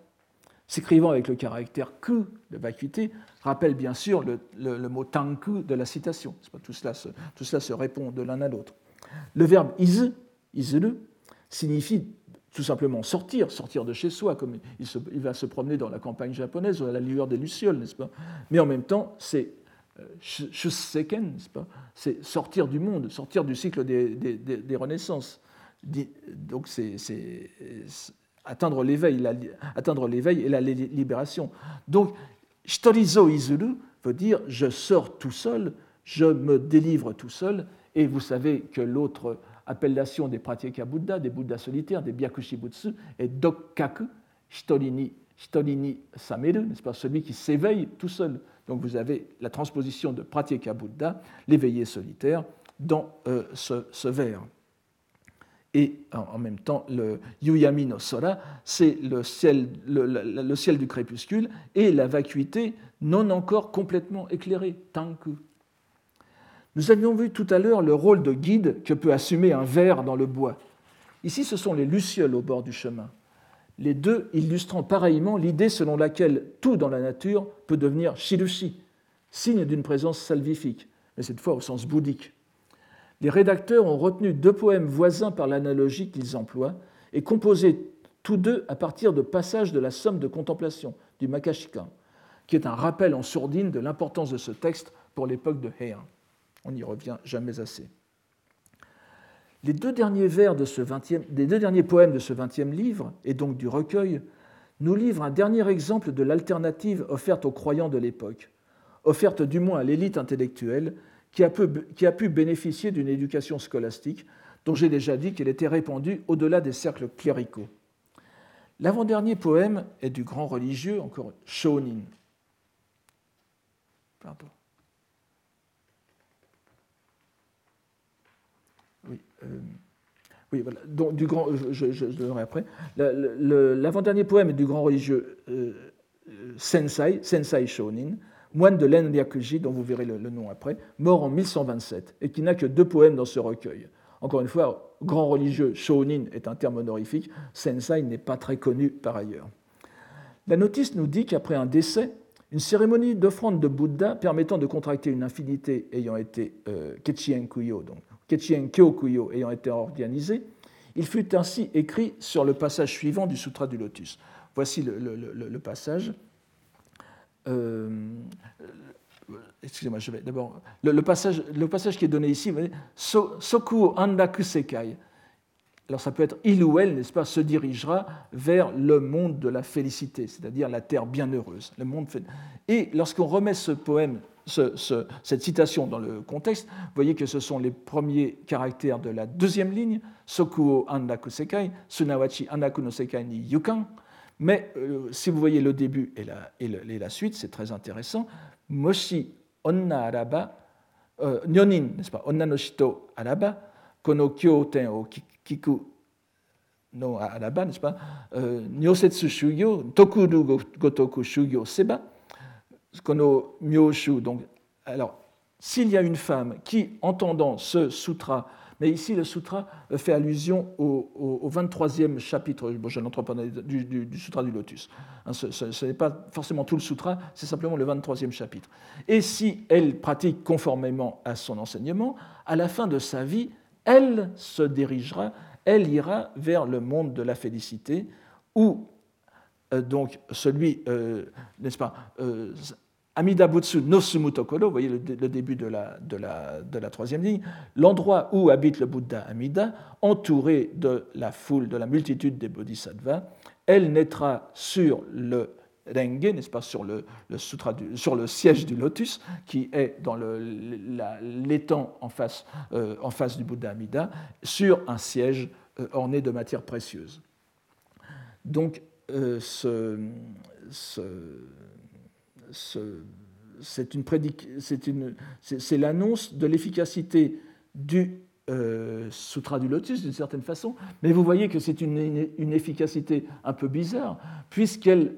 s'écrivant avec le caractère ku de vacuité, rappelle bien sûr le, mot tanku de la citation. tout, cela se, tout cela se répond de l'un à l'autre. Le verbe izu, izuru, signifie tout simplement sortir, sortir de chez soi, comme il, va se promener dans la campagne japonaise à la lueur des lucioles, n'est-ce pas? Mais en même temps, c'est euh, shuseken, n'est-ce pas? C'est sortir du monde, sortir du cycle des, des, des renaissances. Donc c'est atteindre l'éveil, atteindre l'éveil et la libération. Donc, Shitorizo Izuru veut dire je sors tout seul, je me délivre tout seul, et vous savez que l'autre appellation des Pratyeka Bouddha, des Bouddhas solitaires, des Byakushibutsu, est Dokkaku, Shitorini, Shitorini Sameru, n'est-ce pas, celui qui s'éveille tout seul. Donc vous avez la transposition de Pratyeka Bouddha, l'éveillé solitaire, dans euh, ce, ce vers et en même temps le Yuyami no Sora, c'est le ciel, le, ciel du crépuscule et la vacuité non encore complètement éclairée, Tanku. Nous avions vu tout à l'heure le rôle de guide que peut assumer un ver dans le bois. Ici, ce sont les lucioles au bord du chemin, les deux illustrant pareillement l'idée selon laquelle tout dans la nature peut devenir shirushi, signe d'une présence salvifique, mais cette fois au sens bouddhique les rédacteurs ont retenu deux poèmes voisins par l'analogie qu'ils emploient et composés tous deux à partir de passages de la Somme de contemplation du Makashika, qui est un rappel en sourdine de l'importance de ce texte pour l'époque de Heian. On n'y revient jamais assez. Les deux derniers vers de ce 20e, des deux derniers poèmes de ce XXe livre, et donc du recueil, nous livrent un dernier exemple de l'alternative offerte aux croyants de l'époque, offerte du moins à l'élite intellectuelle, qui a, pu, bénéficier d'une éducation scolastique dont j'ai déjà dit qu'elle était répandue au-delà des cercles cléricaux. L'avant-dernier poème est du grand religieux, encore Shonin. Pardon. Oui, euh, oui voilà. Je, donnerai après. L'avant-dernier poème est du grand religieux euh, Sensai, Sensai Shonin, moine de l'Enryakuji, dont vous verrez le, nom après, mort en 1127, et qui n'a que deux poèmes dans ce recueil. Encore une fois, grand religieux, shonin est un terme honorifique, sensai n'est pas très connu par ailleurs. La notice nous dit qu'après un décès, une cérémonie d'offrande de Bouddha permettant de contracter une infinité ayant été euh, Kechien Kuyo, donc Kechien Kyokuyo ayant été organisée, il fut ainsi écrit sur le passage suivant du Sutra du Lotus. Voici le passage. Euh, excusez-moi, je vais d'abord. Le, passage, le passage qui est donné ici, Soku Andaku Sekai. Alors ça peut être il ou elle, n'est-ce pas, se dirigera vers le monde de la félicité, c'est-à-dire la terre bienheureuse. Le monde Et lorsqu'on remet ce poème, cette citation dans le contexte, vous voyez que ce sont les premiers caractères de la deuxième ligne, Sokuo Andaku Sekai, Sunawachi Andaku no Sekai ni Yukan, mais euh, si vous voyez le début et la, suite, c'est très intéressant. Moshi onna araba, euh, nyonin, n'est-ce pas, onna no shito araba, kono kyoten o kiku no araba, n'est-ce pas, euh, nyosetsu shugyo, tokuru gotoku shugyo seba, kono myoshu. Alors, s'il y a une femme qui, entendant ce sutra, mais ici le sutra fait allusion au, 23e chapitre, je n'entre pas du, du, sutra du lotus. Hein, ce, n'est pas forcément tout le sutra, c'est simplement le 23e chapitre. Et si elle pratique conformément à son enseignement, à la fin de sa vie, elle se dirigera, elle ira vers le monde de la félicité, où euh, donc celui, euh, n'est-ce pas, euh, Amida Butsu no Sumutokoro, vous voyez le, début de la, troisième ligne, l'endroit où habite le Bouddha Amida, entouré de la foule, de la multitude des bodhisattvas, elle naîtra sur le Renge, n'est-ce pas, sur le, siège du lotus, qui est dans l'étang en, face, en face du Bouddha Amida, sur un siège orné de matières précieuses. Donc, euh, c'est l'annonce de l'efficacité du euh, Sutra du Lotus d'une certaine façon, mais vous voyez que c'est une, efficacité un peu bizarre, puisqu'elle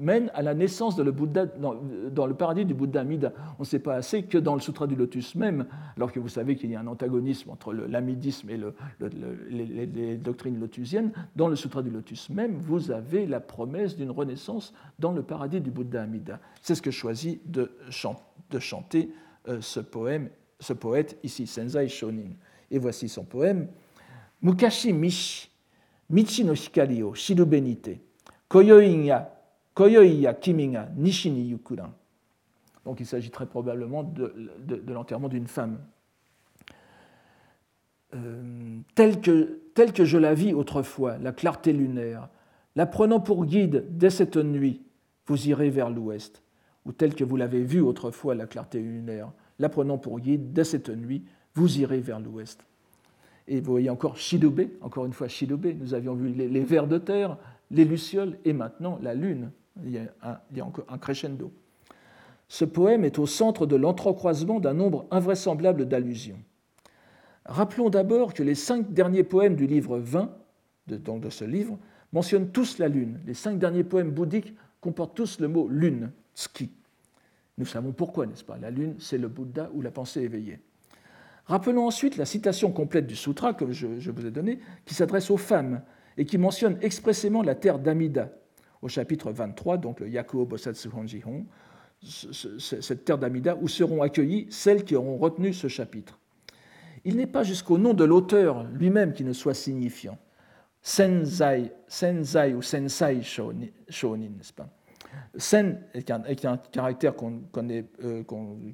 mène à la naissance dans, le paradis du Bouddha Amida. On ne sait pas assez que dans le Sutra du Lotus même, alors que vous savez qu'il y a un antagonisme entre l'amidisme et les, doctrines lotusiennes, dans le Sutra du Lotus même, vous avez la promesse d'une renaissance dans le paradis du Bouddha Amida. C'est ce que choisit de, chanter euh, ce, poème, ce poète ici, Senzai Shonin. Et voici son poème Mukashi Mishi, Michi no Hikari o shiru benite, Koyoi Koyoiya Kiminga Nishini Yukuran. Donc il s'agit très probablement de, l'enterrement d'une femme. Euh, telle, que, je la vis autrefois, la clarté lunaire, la prenant pour guide dès cette nuit, vous irez vers l'ouest, ou telle que vous l'avez vue autrefois, la clarté lunaire, la prenant pour guide dès cette nuit, vous irez vers l'ouest. Et vous voyez encore Shidube, encore une fois Shidube, nous avions vu les vers de terre, les lucioles, et maintenant la lune il y a un, un crescendo. Ce poème est au centre de l'entrecroisement d'un nombre invraisemblable d'allusions. Rappelons d'abord que les cinq derniers poèmes du livre 20, de, donc de ce livre, mentionnent tous la lune. Les cinq derniers poèmes bouddhiques comportent tous le mot lune, tsuki. Nous savons pourquoi, n'est-ce pas? La lune, c'est le Bouddha ou la pensée éveillée. Rappelons ensuite la citation complète du sutra que je, je vous ai donné, qui s'adresse aux femmes et qui mentionne expressément la terre d'Amida, au chapitre 23, donc le Yakuo Bosatsu Honjihon, cette terre d'Amida, où seront accueillies celles qui auront retenu ce chapitre. Il n'est pas jusqu'au nom de l'auteur lui-même qui ne soit signifiant. Senzai, senzai ou sensai shonin, n'est-ce pas? Sen est un, caractère qu'on connaît, euh,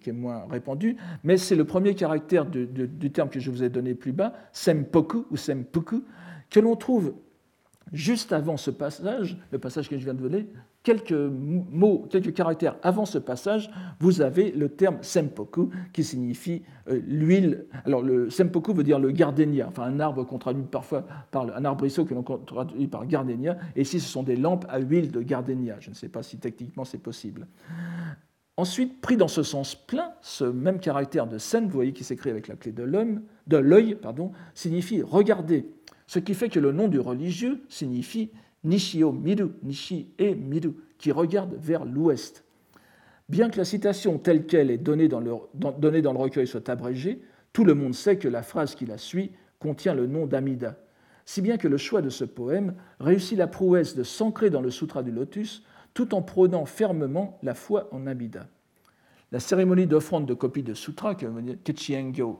qui est moins répandu, mais c'est le premier caractère du terme que je vous ai donné plus bas, sempoku ou sempuku, que l'on trouve juste avant ce passage, le passage que je viens de donner, quelques mots, quelques caractères avant ce passage, vous avez le terme sempoku qui signifie euh, l'huile. Alors le sempoku veut dire le gardenia, enfin un arbre qu'on traduit parfois par un arbrisseau que l'on traduit par gardenia, et ici ce sont des lampes à huile de gardenia. Je ne sais pas si techniquement c'est possible. Ensuite, pris dans ce sens plein, ce même caractère de sen, vous voyez qui s'écrit avec la clé de l'œil, signifie regarder ce qui fait que le nom du religieux signifie Nishio Miru, Nishi et Miru, qui regarde vers l'ouest. Bien que la citation telle qu'elle est donnée dans, le, recueil soit abrégée, tout le monde sait que la phrase qui la suit contient le nom d'Amida, si bien que le choix de ce poème réussit la prouesse de s'ancrer dans le Sutra du Lotus tout en prônant fermement la foi en Amida. La cérémonie d'offrande de copie de sutra, que Kechiengyo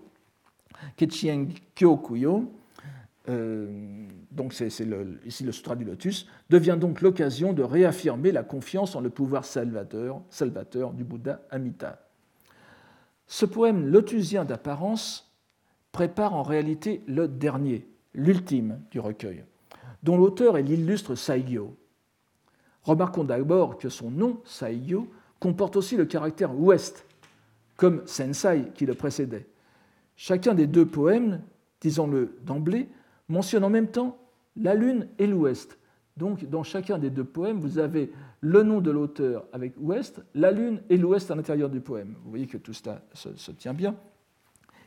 Kuyo, euh, donc c'est ici le Sutra du Lotus, devient donc l'occasion de réaffirmer la confiance en le pouvoir salvateur, du Bouddha Amita. Ce poème lotusien d'apparence prépare en réalité le dernier, l'ultime du recueil, dont l'auteur est l'illustre Saigyo. Remarquons d'abord que son nom, Saigyo, comporte aussi le caractère ouest, comme Sensai qui le précédait. Chacun des deux poèmes, disons-le d'emblée, mentionne en même temps la Lune et l'Ouest. Donc, dans chacun des deux poèmes, vous avez le nom de l'auteur avec Ouest, la Lune et l'Ouest à l'intérieur du poème. Vous voyez que tout cela se, tient bien.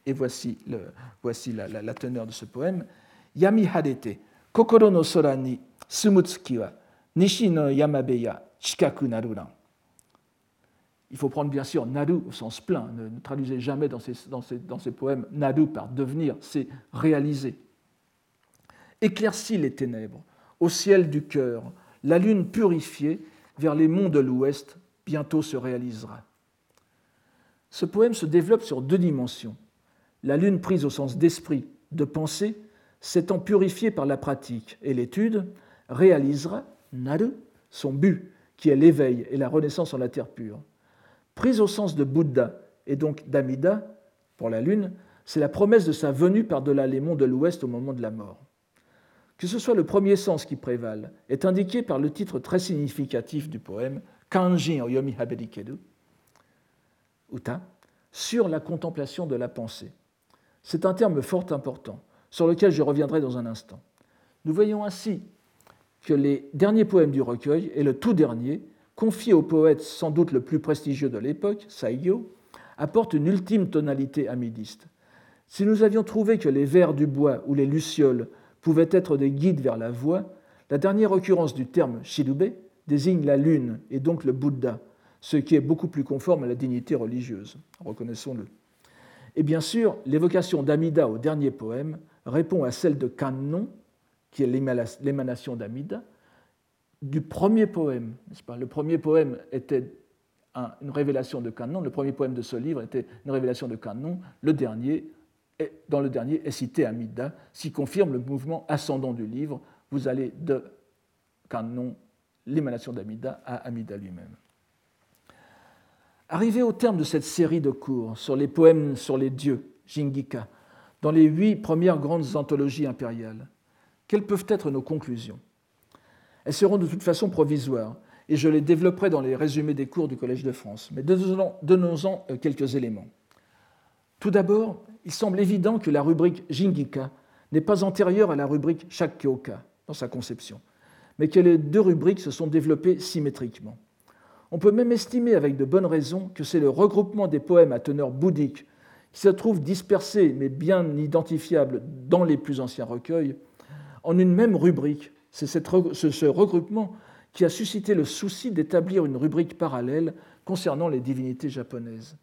Et voici, la, teneur de ce poème. Yami harete, kokoro no sora ni sumutsuki wa, nishi no yamabeya chikaku naruran. Il faut prendre bien sûr Nadu au sens plein. Ne, traduisez jamais dans ces, dans, ces, poèmes Nadu par devenir, c'est réaliser. Éclaircis les ténèbres, au ciel du cœur, la lune purifiée vers les monts de l'ouest bientôt se réalisera. Ce poème se développe sur deux dimensions. La lune prise au sens d'esprit, de pensée, s'étant purifiée par la pratique et l'étude, réalisera, Nadu, son but, qui est l'éveil et la renaissance en la terre pure. Prise au sens de Bouddha et donc d'Amida, pour la lune, c'est la promesse de sa venue par-delà les monts de l'ouest au moment de la mort. Que ce soit le premier sens qui prévale est indiqué par le titre très significatif du poème Kanjin Oyomi Habedikedu, Uta, sur la contemplation de la pensée. C'est un terme fort important, sur lequel je reviendrai dans un instant. Nous voyons ainsi que les derniers poèmes du recueil, et le tout dernier, confié au poète sans doute le plus prestigieux de l'époque, Saigyo, apportent une ultime tonalité amidiste. Si nous avions trouvé que les vers du bois ou les lucioles pouvaient être des guides vers la voie, la dernière occurrence du terme shirube désigne la lune et donc le Bouddha, ce qui est beaucoup plus conforme à la dignité religieuse, reconnaissons-le. Et bien sûr, l'évocation d'Amida au dernier poème répond à celle de Kannon, qui est l'émanation d'Amida, du premier poème. Pas? Le premier poème était une révélation de Kannon, le premier poème de ce livre était une révélation de Kannon, le dernier, dans le dernier est cité Amida, qui confirme le mouvement ascendant du livre. Vous allez de Kannon, l'émanation d'Amida, à Amida lui-même. Arrivé au terme de cette série de cours sur les poèmes sur les dieux, Jingika, dans les huit premières grandes anthologies impériales, quelles peuvent être nos conclusions? Elles seront de toute façon provisoires, et je les développerai dans les résumés des cours du Collège de France, mais donnons-en euh, quelques éléments. Tout d'abord, il semble évident que la rubrique Jingika n'est pas antérieure à la rubrique Shakkyoka dans sa conception, mais que les deux rubriques se sont développées symétriquement. On peut même estimer avec de bonnes raisons que c'est le regroupement des poèmes à teneur bouddhique qui se trouvent dispersés mais bien identifiables dans les plus anciens recueils en une même rubrique. C'est ce regroupement qui a suscité le souci d'établir une rubrique parallèle concernant les divinités japonaises.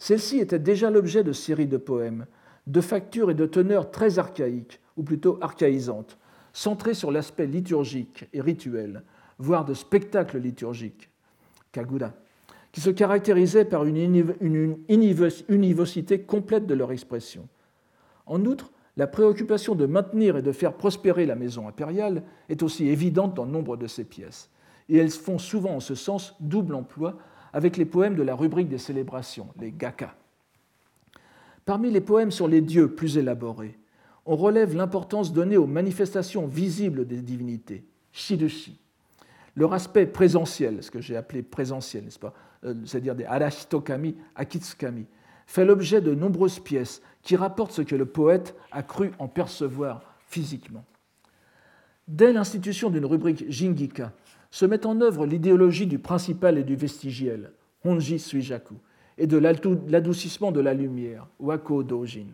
Celle-ci était déjà l'objet de séries de poèmes, de factures et de teneurs très archaïques, ou plutôt archaïsantes, centrées sur l'aspect liturgique et rituel, voire de spectacles liturgiques. Kagura, qui se caractérisaient par une univocité complète de leur expression. En outre, la préoccupation de maintenir et de faire prospérer la maison impériale est aussi évidente dans nombre de ces pièces, et elles font souvent en ce sens double emploi avec les poèmes de la rubrique des célébrations, les gaka. Parmi les poèmes sur les dieux plus élaborés, on relève l'importance donnée aux manifestations visibles des divinités, shidushi, leur aspect présentiel, ce que j'ai appelé présentiel, n'est-ce pas euh, C'est-à-dire des arashitokami, akitsukami, fait l'objet de nombreuses pièces qui rapportent ce que le poète a cru en percevoir physiquement. Dès l'institution d'une rubrique Jingika, se met en œuvre l'idéologie du principal et du vestigiel, Honji Suijaku, et de l'adoucissement de la lumière, Wako Dojin.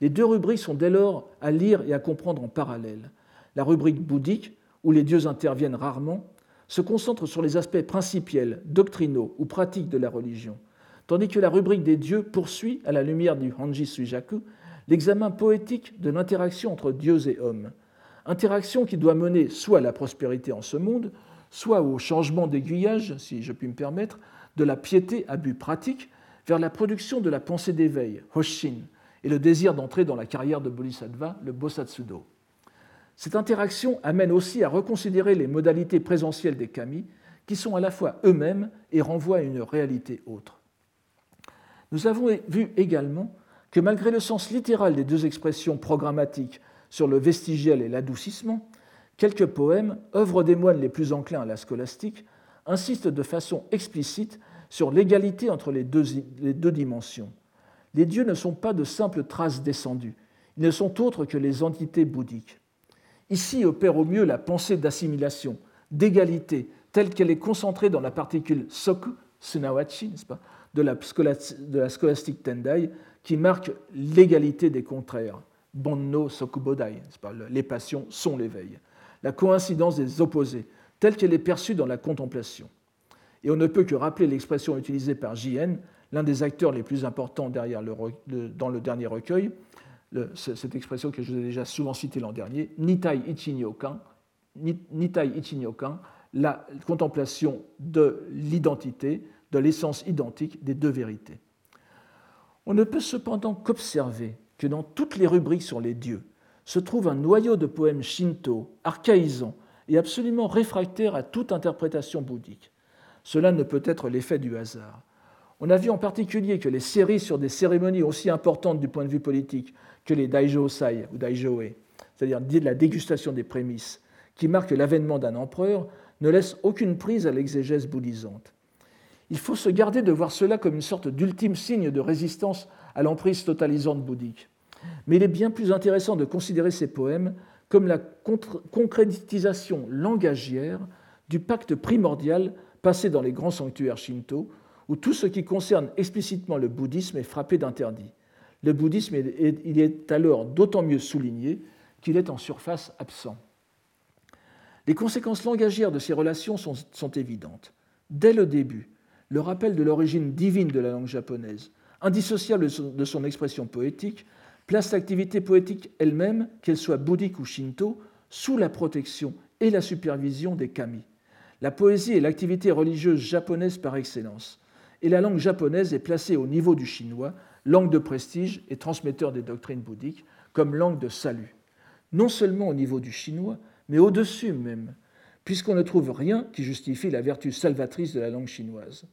Les deux rubriques sont dès lors à lire et à comprendre en parallèle. La rubrique bouddhique, où les dieux interviennent rarement, se concentre sur les aspects principiels, doctrinaux ou pratiques de la religion, tandis que la rubrique des dieux poursuit, à la lumière du Hanji Suijaku, l'examen poétique de l'interaction entre dieux et hommes, interaction qui doit mener soit à la prospérité en ce monde, soit au changement d'aiguillage, si je puis me permettre, de la piété à but pratique vers la production de la pensée d'éveil, Hoshin, et le désir d'entrer dans la carrière de Bodhisattva, le Bosatsudo. Cette interaction amène aussi à reconsidérer les modalités présentielles des kami, qui sont à la fois eux-mêmes et renvoient à une réalité autre. Nous avons vu également que malgré le sens littéral des deux expressions programmatiques sur le vestigiel et l'adoucissement, quelques poèmes, œuvres des moines les plus enclins à la scolastique, insistent de façon explicite sur l'égalité entre les deux, les deux, dimensions. Les dieux ne sont pas de simples traces descendues, ils ne sont autres que les entités bouddhiques. Ici opère au mieux la pensée d'assimilation, d'égalité, telle qu'elle est concentrée dans la particule soku, sunawachi, pas, de la, de la scolastique Tendai, qui marque l'égalité des contraires. Bonno sokubodai, pas, les passions sont l'éveil. La coïncidence des opposés, telle qu'elle est perçue dans la contemplation. Et on ne peut que rappeler l'expression utilisée par JN, l'un des acteurs les plus importants dans le dernier recueil, cette expression que je vous ai déjà souvent citée l'an dernier, Nitai Ichinyokan, Nitai la contemplation de l'identité, de l'essence identique des deux vérités. On ne peut cependant qu'observer que dans toutes les rubriques sur les dieux se trouve un noyau de poèmes shinto, archaïsants et absolument réfractaires à toute interprétation bouddhique. Cela ne peut être l'effet du hasard. On a vu en particulier que les séries sur des cérémonies aussi importantes du point de vue politique que les Daijōsai ou Daijoe, c'est-à-dire la dégustation des prémices, qui marquent l'avènement d'un empereur, ne laissent aucune prise à l'exégèse bouddhisante. Il faut se garder de voir cela comme une sorte d'ultime signe de résistance à l'emprise totalisante bouddhique. Mais il est bien plus intéressant de considérer ces poèmes comme la concrétisation langagière du pacte primordial passé dans les grands sanctuaires shinto, où tout ce qui concerne explicitement le bouddhisme est frappé d'interdit. Le bouddhisme, est alors d'autant mieux souligné qu'il est en surface absent. Les conséquences langagières de ces relations sont évidentes. Dès le début, le rappel de l'origine divine de la langue japonaise, indissociable de son expression poétique, place l'activité poétique elle-même, qu'elle soit bouddhique ou shinto, sous la protection et la supervision des kami. La poésie est l'activité religieuse japonaise par excellence, et la langue japonaise est placée au niveau du chinois, langue de prestige et transmetteur des doctrines bouddhiques, comme langue de salut. Non seulement au niveau du chinois, mais au-dessus même, puisqu'on ne trouve rien qui justifie la vertu salvatrice de la langue chinoise.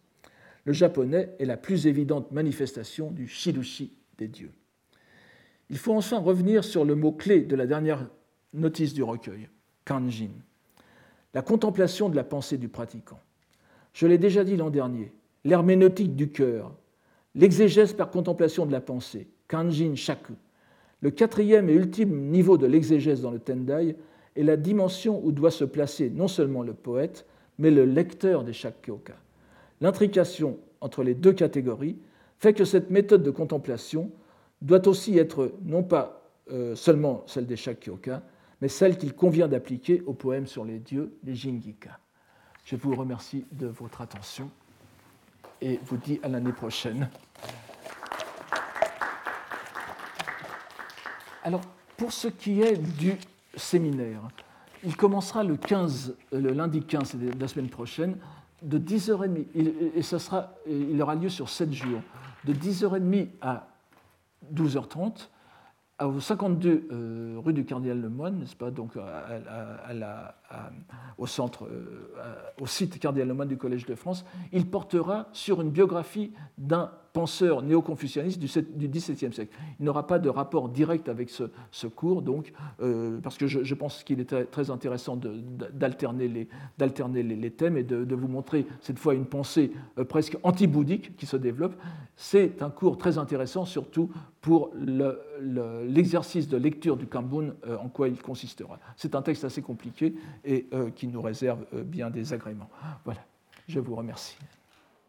Le japonais est la plus évidente manifestation du shirushi des dieux. Il faut enfin revenir sur le mot-clé de la dernière notice du recueil, kanjin, la contemplation de la pensée du pratiquant. Je l'ai déjà dit l'an dernier, l'herméneutique du cœur, l'exégèse par contemplation de la pensée, kanjin shaku. Le quatrième et ultime niveau de l'exégèse dans le Tendai est la dimension où doit se placer non seulement le poète, mais le lecteur des Shakkyoka. L'intrication entre les deux catégories fait que cette méthode de contemplation doit aussi être non pas euh, seulement celle des Shakkyoka, mais celle qu'il convient d'appliquer au poème sur les dieux, les Jingika. Je vous remercie de votre attention et vous dis à l'année prochaine. Alors, pour ce qui est du séminaire, il commencera le, 15, le lundi 15 de la semaine prochaine de 10h30, et ça sera, il aura lieu sur 7 jours, de 10h30 à 12h30 au 52 euh, rue du Cardinal Lemoine, n'est-ce pas, donc la, au, centre, euh, au site Cardinal Lemoine du Collège de France, il portera sur une biographie d'un penseur néo-confucianiste du, XVIIe siècle. Il n'aura pas de rapport direct avec ce, cours, donc, euh, parce que je, pense qu'il est très intéressant d'alterner les, thèmes et de, vous montrer cette fois une pensée euh, presque anti-bouddhique qui se développe. C'est un cours très intéressant, surtout pour l'exercice de lecture du Kambun, euh, en quoi il consistera. C'est un texte assez compliqué et qui nous réserve bien des agréments. Voilà, je vous remercie.